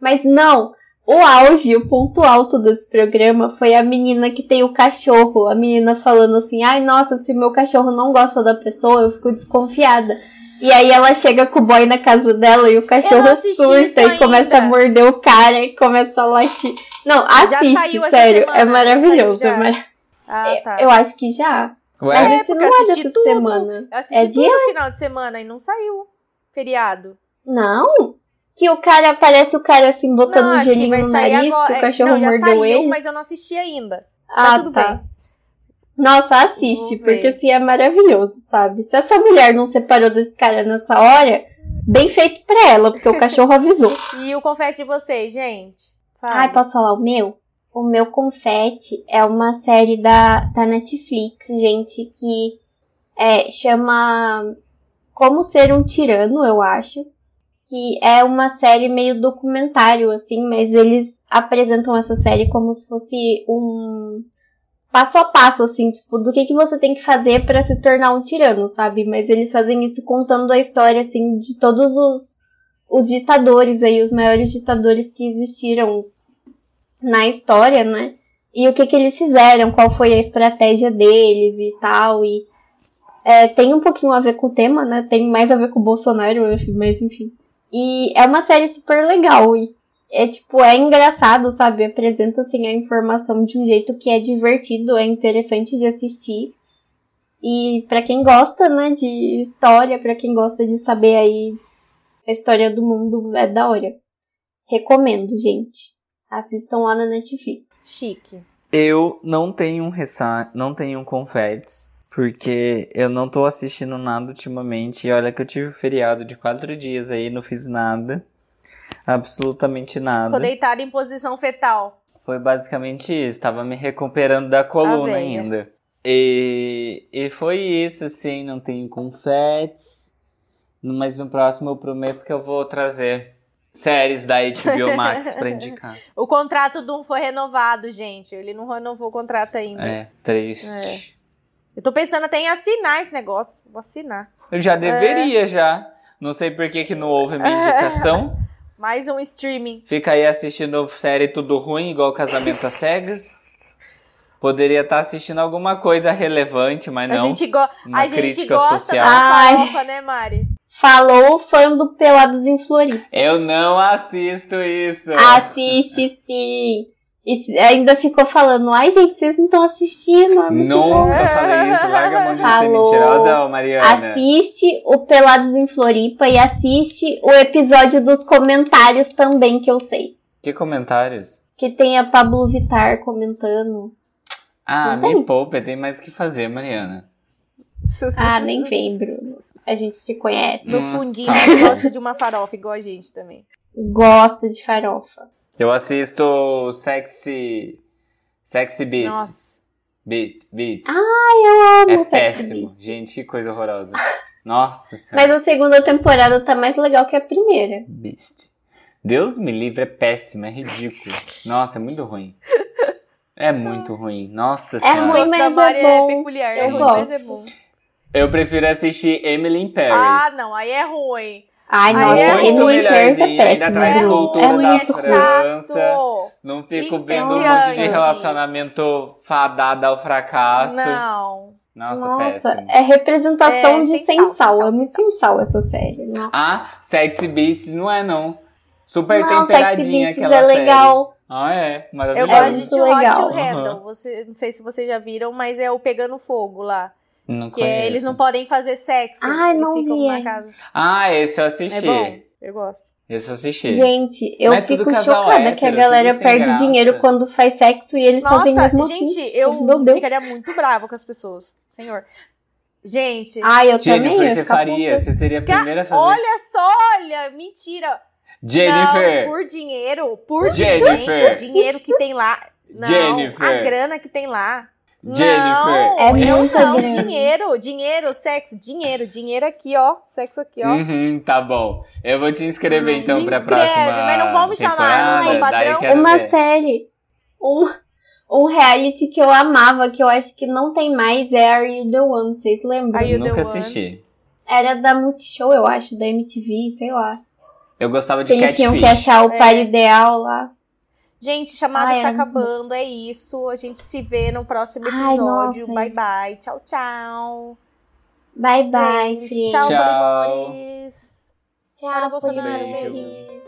Mas não, o auge, o ponto alto desse programa foi a menina que tem o cachorro. A menina falando assim, ai nossa, se meu cachorro não gosta da pessoa, eu fico desconfiada. E aí ela chega com o boy na casa dela e o cachorro surta e começa a morder o cara e começa a latir. Não, assiste, sério,
semana,
é
já
maravilhoso.
saiu,
é mar-
Ah, tá.
Eu acho que já.
Ué?
Mas
É, porque
não
eu
é
assisti tudo.
semana.
Eu assisti
É
tudo
dia?
no final de semana e não saiu feriado.
Não? Que o cara aparece o cara assim botando
não,
gelinho no nariz,
agora.
o
É,
cachorro
não, já
mordeu
saiu,
ele.
mas eu não assisti ainda.
ah,
tudo
tá.
bem.
Nossa, assiste, porque assim é maravilhoso, sabe? Se essa mulher não separou desse cara nessa hora, bem feito pra ela, porque o cachorro avisou.
E o confete de vocês, gente?
Ai, posso falar o meu? O meu confete é uma série da, da Netflix, gente, que é, chama Como Ser um Tirano, eu acho. Que é uma série meio documentário, assim, mas eles apresentam essa série como se fosse um passo a passo, assim, tipo, do que, que você tem que fazer pra se tornar um tirano, sabe? Mas eles fazem isso contando a história, assim, de todos os, os ditadores aí, os maiores ditadores que existiram na história, né? E o que, que eles fizeram, qual foi a estratégia deles e tal. E é, tem um pouquinho a ver com o tema, né? Tem mais a ver com o Bolsonaro, mas enfim. E é uma série super legal. E é tipo, é engraçado, sabe? Apresenta assim a informação de um jeito que é divertido, é interessante de assistir. E pra quem gosta, né, de história, pra quem gosta de saber aí a história do mundo, é da hora. Recomendo, gente. Assistam lá na Netflix.
Chique.
Eu não tenho um ressa... não tenho um confetes, porque eu não tô assistindo nada ultimamente. E olha que eu tive um feriado de quatro dias aí, não fiz nada. Absolutamente nada.
Ficou deitada em posição fetal.
Foi basicamente isso. Tava me recuperando da coluna ainda. E, e foi isso, assim. Não tenho confetes. Mas no próximo eu prometo que eu vou trazer séries da HBO Max pra indicar.
O contrato do um foi renovado, gente. Ele não renovou o contrato ainda.
É, triste.
Eu tô pensando até em assinar esse negócio. Vou assinar.
Eu já deveria, já. Não sei por que, que não houve minha indicação.
Mais um streaming.
Fica aí assistindo série tudo ruim, igual Casamento às Cegas. Poderia estar assistindo alguma coisa relevante, mas
a
não.
gente, go
uma
a gente
crítica
gosta
social.
da farofa, né, Mari?
Falou o fã do Pelados em Floripa.
Eu não assisto isso.
Assiste sim. E ainda ficou falando, ai gente, vocês não estão assistindo. é muito bom."
Nunca falei isso. Larga a mão de ser
Falou.
mentirosa, ô Mariana.
Assiste o Pelados em Floripa e assiste o episódio dos comentários também, que eu sei.
Que comentários?
Que tem a Pablo Vittar comentando.
Ah,
Não tem?
me poupa, tem mais o que fazer, Mariana.
Ah, nem vem, Bruno. A gente se conhece.
No
Hum,
fundinho,
tá.
ele gosta de uma farofa, igual a gente também.
Gosta de farofa.
Eu assisto Sexy. Sexy Beats.
Nossa.
Beat, Beats.
Eu amo
é
Sex
péssimo.
Beast.
Gente, que coisa horrorosa. Nossa senhora.
Mas a segunda temporada tá mais legal que a primeira.
Beast. Deus me livre, é péssimo, é ridículo. Nossa, é muito ruim. É muito ruim. Nossa
É
senhora.
Ruim, mas
da
é
Mari é,
bom.
peculiar. É ruim, mas é bom.
Eu prefiro assistir Emily in Paris.
Ah, não, aí é ruim.
Ai,
Aí
nossa,
é
muito
Emily in Paris é
ainda traz
Bruno.
cultura
é
da
é.
França.
chato.
Não fico vendo um monte de relacionamento fadado ao fracasso.
Não.
Nossa,
Nossa,
péssimo.
é representação
É,
de
sem
sem,
sal, sem
sal.
sal,
É muito sem sal essa série. Não,
Ah, Sexy Beasts não é, não. Super
não Sexy
temperadinha
Beasts
aquela
é
série.
legal.
Ah, é.
Eu
Maravilhoso.
gosto de Hot.
Aham.
Você, não sei se vocês já viram, mas é o Pegando Fogo lá.
Não
Que é, eles não podem fazer sexo. Eles
não vi,
na
é.
casa.
Ah, esse eu
É
assisti.
bom? Eu gosto.
Esse eu assisti.
Gente, eu
Mas é
fico chocada que a
hétero,
galera perde
graça.
dinheiro quando faz sexo e eles só têm
Nossa,
mesmo
gente,
assim.
eu
Meu Deus.
ficaria muito brava com as pessoas. Senhor. Gente,
Ai, eu também.
Jennifer, você faria.
puta.
Você seria a primeira a fazer.
olha só, olha, mentira.
Jennifer!
Não, por dinheiro, por
Jennifer.
dinheiro, gente, o dinheiro que tem lá. Não,
Jennifer.
a grana que tem lá.
Jennifer.
Não,
É
eu
muita
não, dinheiro, dinheiro, sexo, dinheiro, dinheiro aqui, ó, sexo aqui, ó.
Uhum, tá bom. Eu vou te inscrever então pra
inscreve,
próxima.
mas não vão me chamar, eu não sou padrão.
Uma
ver.
série. Um, um reality que eu amava, que eu acho que não tem mais, é Are You The One. Vocês lembram?
Are You The
Nunca
One?
assisti.
Era da Multishow, eu acho, da MTV, sei lá.
Eu gostava de
eles tinham
Catfish.
que achar o
É.
par ideal lá.
Gente, chamada
Ai,
está acabando, é isso. A gente se vê no próximo
Ai,
episódio.
nossa,
bye, bye. Tchau, tchau.
Bye, bye,
Friends.
friends.
Tchau,
Tchau.
Tchau,
Bolsonaro.
Beijo.
beijo.